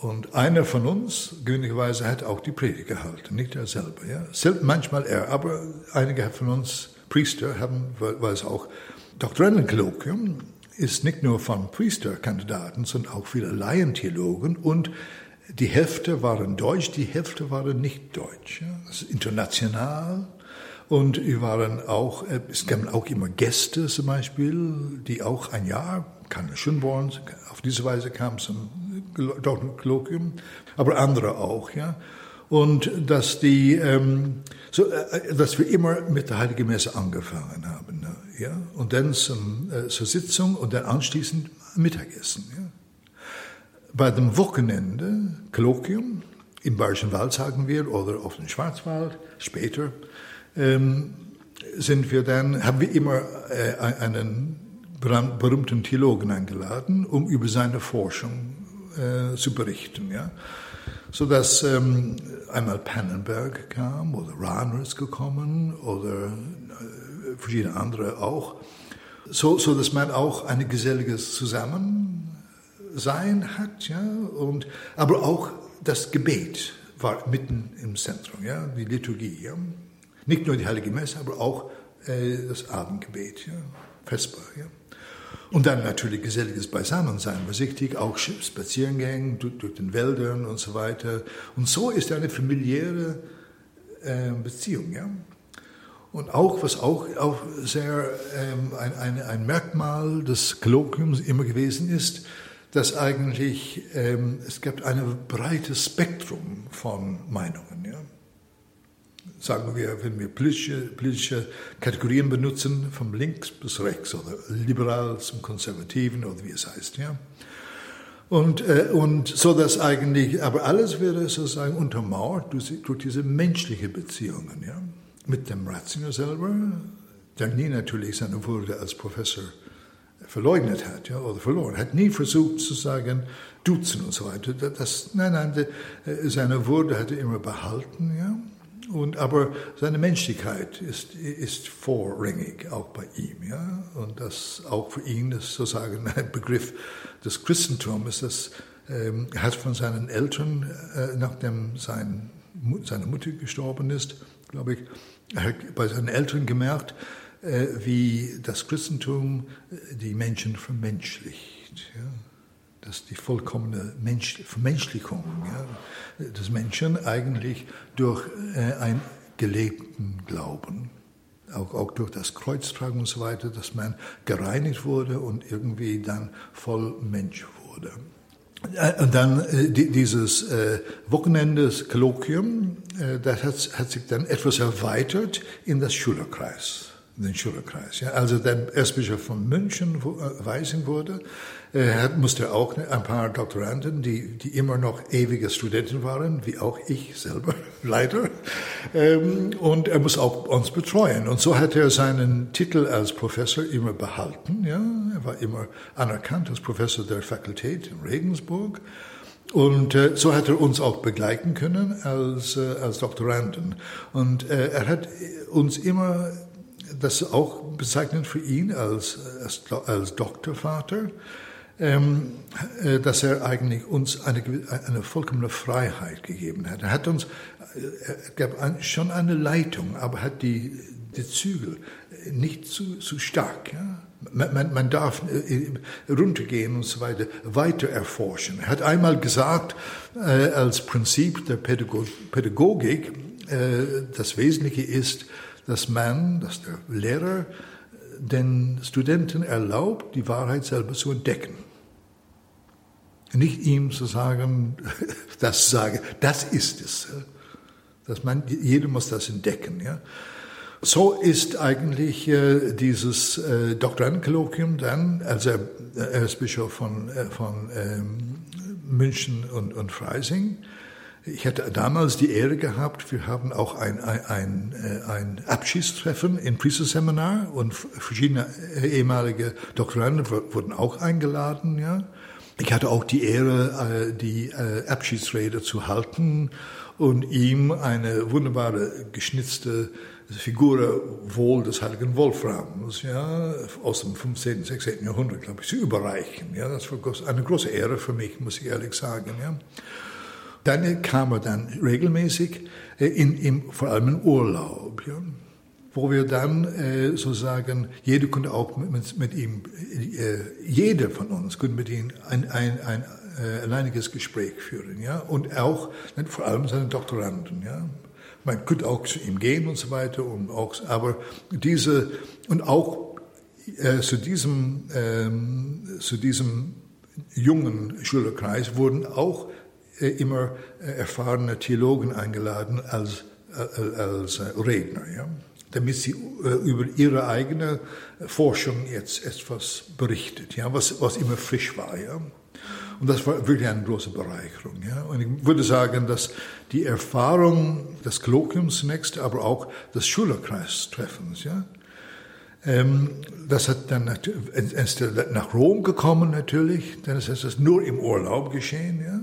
D: Und einer von uns, gewöhnlicherweise, hat auch die Predigt gehalten, nicht er selber. Ja? Selb, manchmal er, aber einige von uns Priester haben, weil es auch Doktorandenkolloquium ist nicht nur von Priesterkandidaten, sondern auch viele Laientheologen und die Hälfte waren deutsch, die Hälfte waren nicht deutsch. Ja? Das ist international. Und wir waren auch, äh, es kamen auch immer Gäste zum Beispiel, die auch ein Jahr, Karl Schönborn, auf diese Weise kam zum Kolloquium, aber andere auch, ja. Und dass die, ähm, so, äh, dass wir immer mit der Heiligen Messe angefangen haben, ne, ja. Und dann zum, äh, zur Sitzung und dann anschließend Mittagessen, ja. Bei dem Wochenende, Kolloquium, im Bayerischen Wald sagen wir, oder auf dem Schwarzwald, später, ähm, sind wir dann, haben wir immer äh, einen berühmten Theologen eingeladen, um über seine Forschung äh, zu berichten. Ja? So dass ähm, einmal Pannenberg kam oder Rahner ist gekommen oder äh, verschiedene andere auch. So, so dass man auch ein geselliges Zusammensein hat, ja, und, aber auch das Gebet war mitten im Zentrum, ja, die Liturgie, ja. Nicht nur die Heilige Messe, aber auch äh, das Abendgebet, ja, Vesper, ja. Und dann natürlich geselliges Beisammensein, vorsichtig, auch Spaziergänge durch, durch den Wäldern und so weiter. Und so ist eine familiäre äh, Beziehung, ja. Und auch, was auch, auch sehr ähm, ein, ein, ein Merkmal des Kolloquiums immer gewesen ist, dass eigentlich ähm, es gibt ein breites Spektrum von Meinungen. Ja sagen wir, wenn wir politische, politische Kategorien benutzen, vom links bis rechts oder liberal zum konservativen oder wie es heißt, ja. Und, äh, und so dass eigentlich, aber alles wäre sozusagen untermauert durch, durch diese menschliche Beziehungen, ja. Mit dem Ratzinger selber, der nie natürlich seine Würde als Professor verleugnet hat, ja, oder verloren, hat nie versucht zu sagen, duzen und so weiter. Das, nein, nein, äh, seine Würde hat er immer behalten, ja. Und, aber seine Menschlichkeit ist, ist vorrangig auch bei ihm. Ja? Und das auch für ihn ist sozusagen ein Begriff des Christentums. Das ähm, hat von seinen Eltern, äh, nachdem sein, seine Mutter gestorben ist, glaube ich, er bei seinen Eltern gemerkt, äh, wie das Christentum äh, die Menschen vermenschlicht. Ja? Dass die vollkommene Mensch, Vermenschlichung ja, des Menschen eigentlich durch äh, einen gelebten Glauben, auch, auch durch das Kreuztragen und so weiter, dass man gereinigt wurde und irgendwie dann voll Mensch wurde. Äh, und dann äh, dieses äh, Wochenende, das Kolloquium, äh, das hat, hat, sich dann etwas erweitert in das Schülerkreis, den Schülerkreis. Ja. Also der Erzbischof von München wo, äh, Weising wurde, musste auch ein paar Doktoranden, die, die immer noch ewige Studenten waren, wie auch ich selber, leider. Ähm, und er muss auch uns betreuen. Und so hat er seinen Titel als Professor immer behalten. Ja? Er war immer anerkannt als Professor der Fakultät in Regensburg. Und äh, so hat er uns auch begleiten können als, äh, als Doktoranden. Und äh, er hat uns immer, das auch bezeichnend für ihn als, als, als Doktorvater, ähm, äh, dass er eigentlich uns eine, eine vollkommene Freiheit gegeben hat. Er hat uns, äh, er gab ein, schon eine Leitung, aber hat die, die Zügel nicht zu, zu stark. Ja? Man, man, man darf äh, runtergehen und so weiter, weiter erforschen. Er hat einmal gesagt, äh, als Prinzip der Pädagogik, äh, das Wesentliche ist, dass man, dass der Lehrer den Studenten erlaubt, die Wahrheit selber zu entdecken. Nicht ihm zu sagen, das sage, das ist es. Dass man, jeder muss das entdecken. Ja. So ist eigentlich äh, dieses äh, Doktorandenkolloquium dann, also er ist Bischof von, äh, von ähm, München und, und Freising, ich hatte damals die Ehre gehabt, wir haben auch ein, ein, ein, äh, ein Abschiedstreffen im Priesterseminar und verschiedene äh, ehemalige Doktoranden wurden auch eingeladen. Ja. Ich hatte auch die Ehre, äh, die Abschiedsrede zu halten und ihm eine wunderbare geschnitzte Figur wohl des heiligen Wolframs, ja, aus dem 15., 16. Jahrhundert, glaube ich, zu überreichen. Ja, das war eine große Ehre für mich, muss ich ehrlich sagen. Ja. Dann kam er dann regelmäßig, äh, in, in, vor allem im Urlaub, ja, wo wir dann äh, sozusagen, jeder konnte auch mit, mit ihm, äh, jeder von uns konnte mit ihm ein, ein, ein äh, alleiniges Gespräch führen, ja, und auch vor allem seine Doktoranden, ja. Man könnte auch zu ihm gehen und so weiter, und auch, aber diese und auch äh, zu diesem ähm, zu diesem jungen Schülerkreis wurden auch äh, immer äh, erfahrene Theologen eingeladen als, äh, als Redner, ja? Damit sie über ihre eigene Forschung jetzt etwas berichtet, ja? was, was immer frisch war. Ja? Und das war wirklich eine große Bereicherung. Ja? Und ich würde sagen, dass die Erfahrung des Kolloquiums zunächst, aber auch des Schülerkreistreffens, ja, ähm, das hat dann ist nach Rom gekommen natürlich, dann ist das nur im Urlaub geschehen, ja.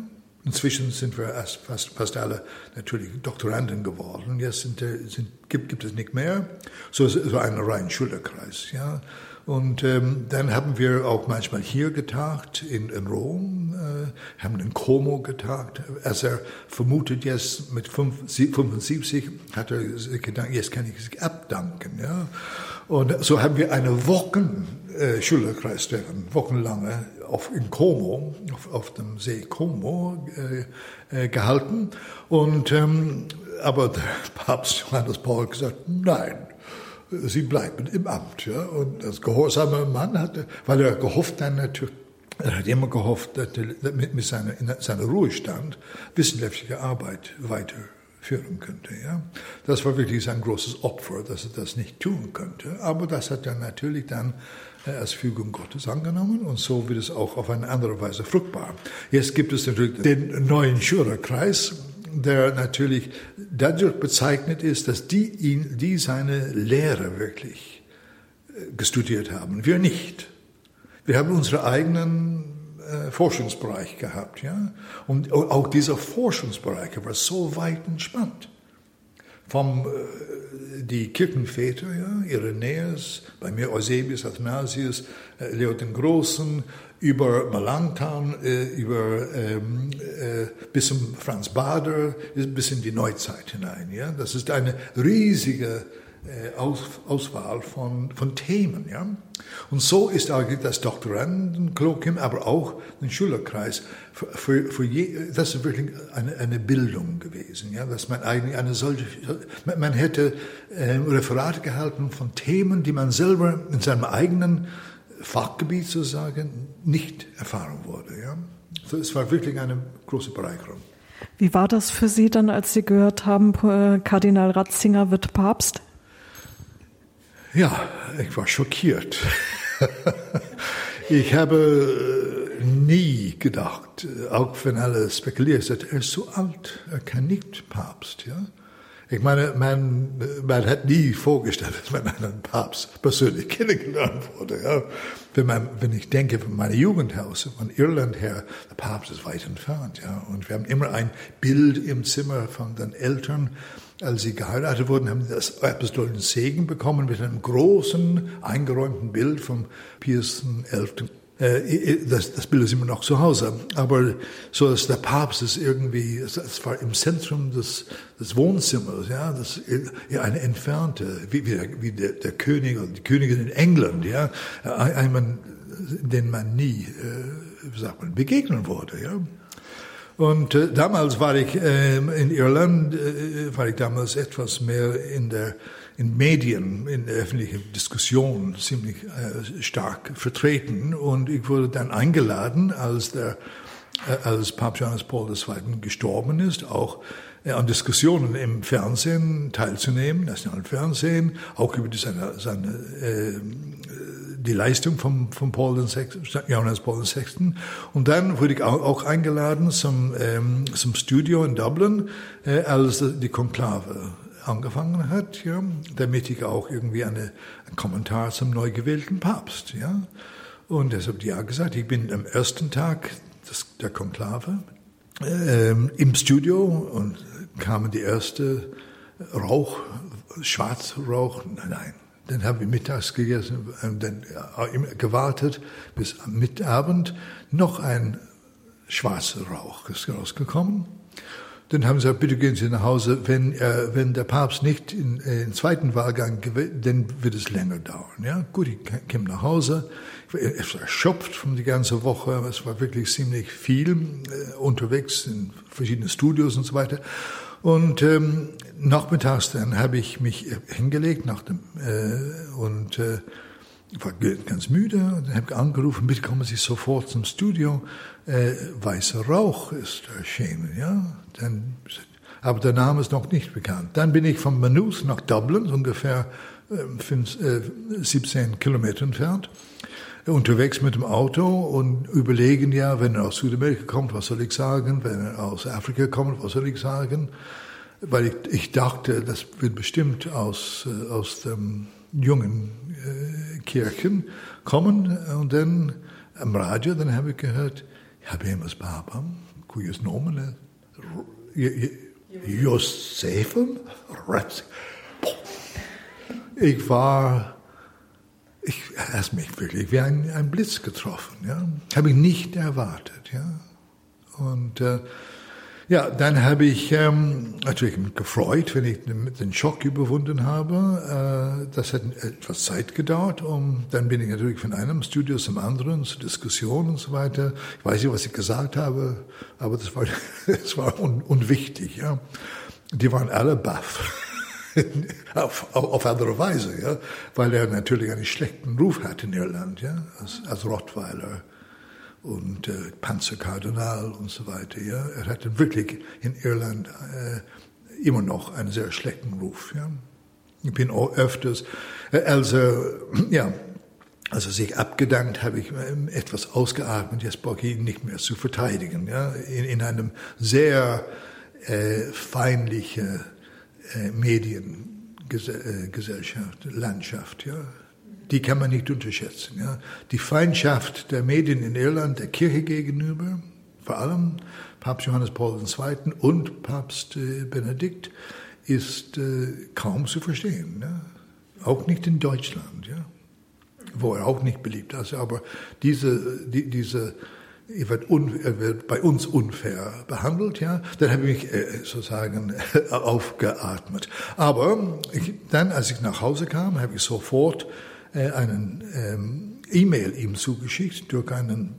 D: Inzwischen sind wir fast, fast alle natürlich Doktoranden geworden. Jetzt sind, sind, gibt, gibt es nicht mehr. So, so ein rein Schülerkreis. Ja. Und ähm, dann haben wir auch manchmal hier getagt in, in Rom, äh, haben in Como getagt. Als er vermutet jetzt mit 75 hat er gedacht, jetzt kann ich es abdanken. Ja. Und so haben wir eine Wochen äh, Schülerkreis wochenlange auf, in Como, auf, auf dem See Como äh, äh, gehalten. Und, ähm, aber der Papst Johannes Paul gesagt, nein, Sie bleiben im Amt. Ja? Und das gehorsame Mann hatte, weil er gehofft dann natürlich, er hat immer gehofft, dass er mit, seiner, seiner Ruhestand wissenschaftliche Arbeit weiterführen könnte. Ja? Das war wirklich sein großes Opfer, dass er das nicht tun könnte. Aber das hat er natürlich dann als Fügung Gottes angenommen und so wird es auch auf eine andere Weise fruchtbar. Jetzt gibt es natürlich den neuen Schürerkreis, der natürlich dadurch bezeichnet ist, dass die ihn, die seine Lehre wirklich äh, gestudiert haben. Wir nicht. Wir haben unsere eigenen äh, Forschungsbereich gehabt, ja. Und auch dieser Forschungsbereich war so weit entspannt. Vom äh, die Kirchenväter, ja, Irenäus, bei mir Eusebius, Athanasius, äh, Leo den Großen, über Melanchthon, äh, über ähm, äh, bis zum Franz Bader, bis in die Neuzeit hinein. Ja, das ist eine riesige Auswahl von, von Themen. Ja? Und so ist eigentlich das Doktorandenkolloquium, aber auch ein Schülerkreis. Für, für, für je, das ist wirklich eine, eine Bildung gewesen, ja? dass man eigentlich eine solche, man hätte äh, Referate gehalten von Themen, die man selber in seinem eigenen Fachgebiet sozusagen nicht erfahren wurde. Ja? So, es war wirklich eine große Bereicherung.
C: Wie war das für Sie dann, als Sie gehört haben, äh, Kardinal Ratzinger wird Papst?
D: Ja, ich war schockiert. ich habe äh, nie gedacht, äh, auch wenn alle spekuliert, er ist zu alt, er kann nicht Papst. Ja? Ich meine, man, man hat nie vorgestellt, dass man einen Papst persönlich kennengelernt wurde. Ja. Wenn, man, wenn ich denke von meiner Jugendhaus, von Irland her, der Papst ist weit entfernt. Ja. Und wir haben immer ein Bild im Zimmer von den Eltern. Als sie geheiratet wurden, haben sie das apostolischen Segen bekommen mit einem großen, eingeräumten Bild vom Pius XI. Äh, das, das Bild ist immer noch zu Hause. Aber so dass der Papst ist irgendwie, es war im Zentrum des, des Wohnzimmers, ja, das, ja, eine entfernte, wie, wie, der, wie der, der König und die Königin in England, ja, einmal, den man nie, äh, wie sagt man, begegnen wollte, ja. Und äh, damals war ich äh, in Irland, äh, war ich damals etwas mehr in der in Medien, in der öffentlichen Diskussion ziemlich äh, stark vertreten. Und ich wurde dann eingeladen, als der äh, als Papst Johannes Paul II. gestorben ist, auch äh, an Diskussionen im Fernsehen teilzunehmen, nationalen Fernsehen, auch über die, seine, seine äh, die Leistung von, von Paul VI, Johannes Paul VI. Und dann wurde ich auch eingeladen zum, ähm, zum Studio in Dublin, äh, als die Konklave angefangen hat, ja, damit ich auch irgendwie eine, einen Kommentar zum neu gewählten Papst, ja. Und deshalb ja gesagt, ich bin am ersten Tag des, der Konklave ähm, im Studio und kamen die erste Rauch, Schwarzrauch, nein, nein. Dann haben wir mittags gegessen und dann gewartet bis am Mittagabend. Noch ein schwarzer Rauch ist rausgekommen. Dann haben sie gesagt, bitte gehen Sie nach Hause. Wenn, äh, wenn der Papst nicht in, äh, in zweiten Wahlgang gewinnt, dann wird es länger dauern. Ja, gut, ich kam nach Hause. Ich war erschöpft von die ganze Woche. Es war wirklich ziemlich viel äh, unterwegs in verschiedenen Studios und so weiter. Und ähm, nachmittags dann habe ich mich hingelegt nach dem äh, und äh, war ganz müde und habe angerufen, bitte kommen Sie sofort zum Studio. Äh, weißer Rauch ist erschienen, ja. Dann, aber der Name ist noch nicht bekannt. Dann bin ich von Manus nach Dublin, ungefähr äh, 5, äh, 17 Kilometer entfernt, unterwegs mit dem Auto und überlegen, ja, wenn er aus Südamerika kommt, was soll ich sagen? Wenn er aus Afrika kommt, was soll ich sagen? Weil ich, ich dachte, das wird bestimmt aus, äh, aus dem jungen äh, Kirchen kommen. Und dann am Radio, dann habe ich gehört, Habemus Papam, cuyos nomen Josephem Ich war, ich erst mich wirklich wie ein, ein Blitz getroffen, ja. Habe ich nicht erwartet, ja. Und äh, ja, dann habe ich ähm, natürlich gefreut, wenn ich den Schock überwunden habe. Äh, das hat etwas Zeit gedauert. Und dann bin ich natürlich von einem Studio zum anderen, zur Diskussion und so weiter. Ich weiß nicht, was ich gesagt habe, aber das war, das war un, unwichtig. Ja. Die waren alle baff. auf, auf, auf andere Weise, ja, weil er natürlich einen schlechten Ruf hat in Irland, ja, als, als Rottweiler und äh, Panzerkardinal und so weiter. Ja. Er hatte wirklich in Irland äh, immer noch einen sehr schlechten Ruf. Ja. Ich bin auch öfters, äh, also ja, als er sich abgedankt, habe ich ähm, etwas ausgeatmet, jetzt brauche ich ihn nicht mehr zu verteidigen. Ja. In, in einem sehr äh, feindlichen äh, Mediengesellschaft, Landschaft. Ja die kann man nicht unterschätzen. Ja. Die Feindschaft der Medien in Irland, der Kirche gegenüber, vor allem Papst Johannes Paul II. und Papst äh, Benedikt, ist äh, kaum zu verstehen. Ja. Auch nicht in Deutschland, ja. wo er auch nicht beliebt ist. Aber diese, die, diese er wird, un, wird bei uns unfair behandelt, ja, dann habe ich äh, sozusagen aufgeatmet. Aber ich, dann, als ich nach Hause kam, habe ich sofort äh, einen ähm, E-Mail ihm zugeschickt durch einen,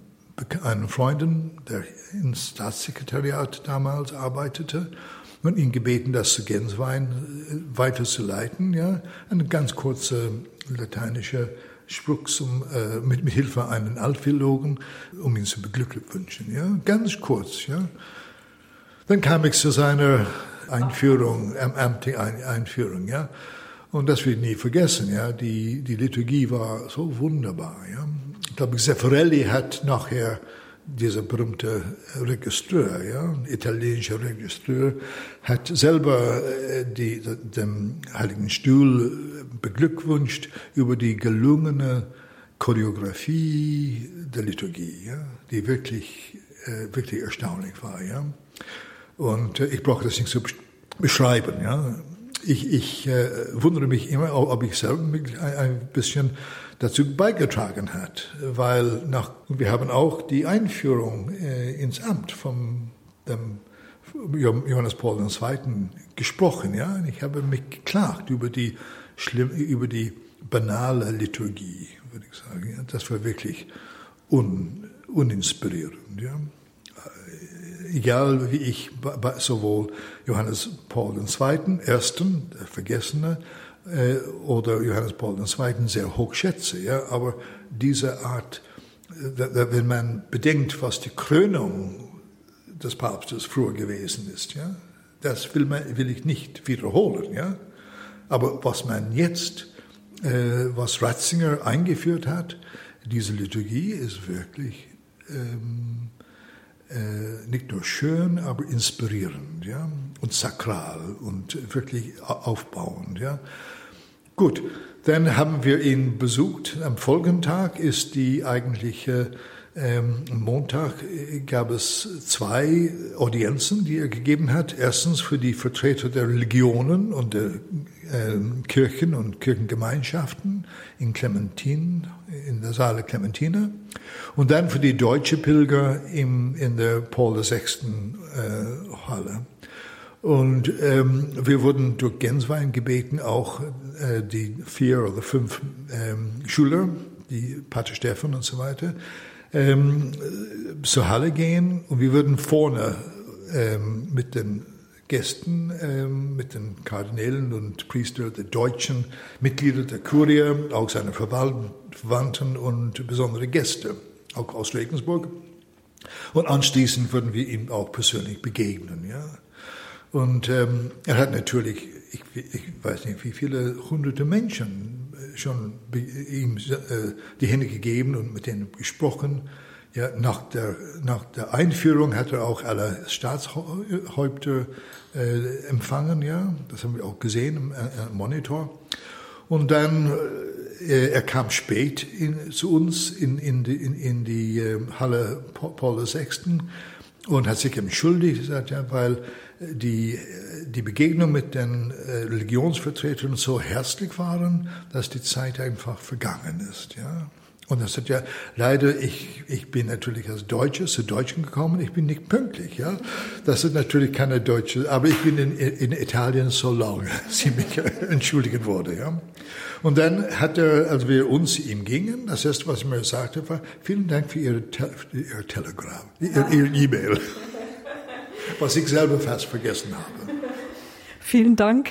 D: einen Freunden, der im Staatssekretariat damals arbeitete und ihn gebeten, das zu Genswein äh, weiterzuleiten. Ja, eine ganz kurze lateinische Spruch zum, äh, mit, mit Hilfe einen Altphilologen, um ihn zu beglückwünschen. Ja, ganz kurz. Ja. Dann kam ich zu seiner Einführung, amtliche Einführung. Ja. Und das wird nie vergessen, ja. Die, die Liturgie war so wunderbar, ja. Ich glaube, Zeffirelli hat nachher dieser berühmte Registreur, ja, italienischer Registreur, hat selber äh, die, dem Heiligen Stuhl beglückwünscht über die gelungene Choreografie der Liturgie, ja, die wirklich, äh, wirklich erstaunlich war, ja. Und äh, ich brauche das nicht zu beschreiben, ja ich, ich äh, wundere mich immer, ob ich selber ein bisschen dazu beigetragen hat, weil nach, wir haben auch die Einführung äh, ins Amt von dem Johannes Paul II. gesprochen, ja. Ich habe mich geklagt über die schlimm, über die banale Liturgie, würde ich sagen. Ja? Das war wirklich un, uninspirierend, ja. egal wie ich sowohl Johannes Paul II., Ersten, der Vergessene, äh, oder Johannes Paul II. sehr hoch schätze, ja, aber diese Art, wenn man bedenkt, was die Krönung des Papstes früher gewesen ist, ja, das will, man, will ich nicht wiederholen, ja. Aber was man jetzt, äh, was Ratzinger eingeführt hat, diese Liturgie ist wirklich ähm, äh, nicht nur schön, aber inspirierend, ja, und sakral und wirklich aufbauend, ja. Gut, dann haben wir ihn besucht. Am folgenden Tag ist die eigentliche ähm, Montag äh, gab es zwei Audienzen, die er gegeben hat. Erstens für die Vertreter der Religionen und der äh, Kirchen und Kirchengemeinschaften in Clementin, in der Saale Clementine. Und dann für die deutsche Pilger im, in der Paul VI. Äh, Halle. Und ähm, wir wurden durch Genswein gebeten, auch äh, die vier oder fünf ähm, Schüler, die Pater Stefan und so weiter, ähm, zur Halle gehen und wir würden vorne ähm, mit den Gästen, ähm, mit den Kardinälen und Priester der deutschen Mitglieder der Kurie, auch seine Verwandten und besondere Gäste, auch aus Regensburg. Und anschließend würden wir ihm auch persönlich begegnen. Ja. Und ähm, er hat natürlich, ich, ich, weiß nicht, wie viele hunderte Menschen schon ihm äh, die Hände gegeben und mit denen gesprochen. Ja, nach, der, nach der Einführung hat er auch alle Staatshäupter äh, empfangen. Ja, das haben wir auch gesehen im äh, Monitor. Und dann, äh, er kam spät in, zu uns in, in die, in, in die äh, Halle Paul VI. und hat sich entschuldigt, gesagt, ja, weil die, die Begegnung mit den äh, Religionsvertretern so herzlich waren, dass die Zeit einfach vergangen ist. Ja. Und das hat ja leider, ich, ich bin natürlich als Deutscher zu Deutschen gekommen, ich bin nicht pünktlich, ja. Das sind natürlich keine Deutsche, aber ich bin in, in Italien so lange, sie mich entschuldigen wurde, ja. Und dann hat er, als wir uns ihm gingen, das erste, was er mir sagte, war, vielen Dank für Ihre, Te Ihr Telegramm, Ihr E-Mail was ich selber fast vergessen habe.
C: Vielen Dank,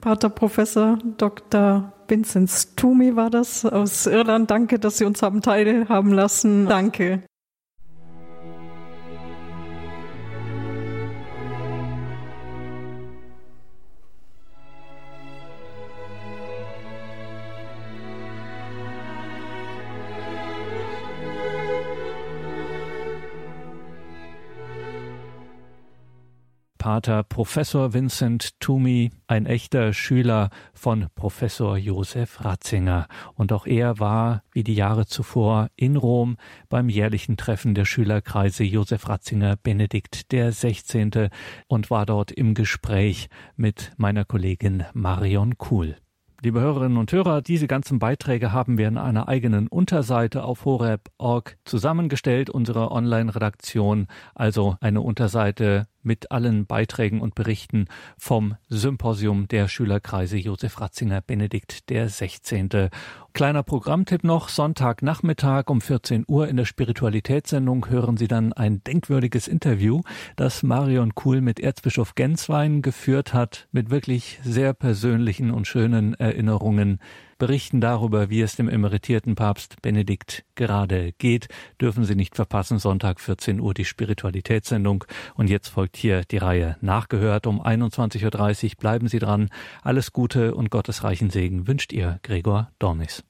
C: Pater Professor Dr. Vincent Toomey war das aus Irland. Danke, dass Sie uns haben teilhaben lassen. Danke.
A: Pater Professor Vincent Toomey, ein echter Schüler von Professor Josef Ratzinger. Und auch er war, wie die Jahre zuvor, in Rom beim jährlichen Treffen der Schülerkreise Josef Ratzinger Benedikt der 16. und war dort im Gespräch mit meiner Kollegin Marion Kuhl. Liebe Hörerinnen und Hörer, diese ganzen Beiträge haben wir in einer eigenen Unterseite auf horeb.org zusammengestellt, unsere Online-Redaktion, also eine Unterseite mit allen Beiträgen und Berichten vom Symposium der Schülerkreise Josef Ratzinger Benedikt der 16. Kleiner Programmtipp noch, Sonntagnachmittag um 14 Uhr in der Spiritualitätssendung hören Sie dann ein denkwürdiges Interview, das Marion Kuhl mit Erzbischof Genswein geführt hat, mit wirklich sehr persönlichen und schönen Erinnerungen berichten darüber, wie es dem emeritierten Papst Benedikt gerade geht. Dürfen Sie nicht verpassen, Sonntag 14 Uhr die Spiritualitätssendung. Und jetzt folgt hier die Reihe Nachgehört um 21.30 Uhr. Bleiben Sie dran. Alles Gute und gottesreichen Segen wünscht Ihr Gregor Dornis.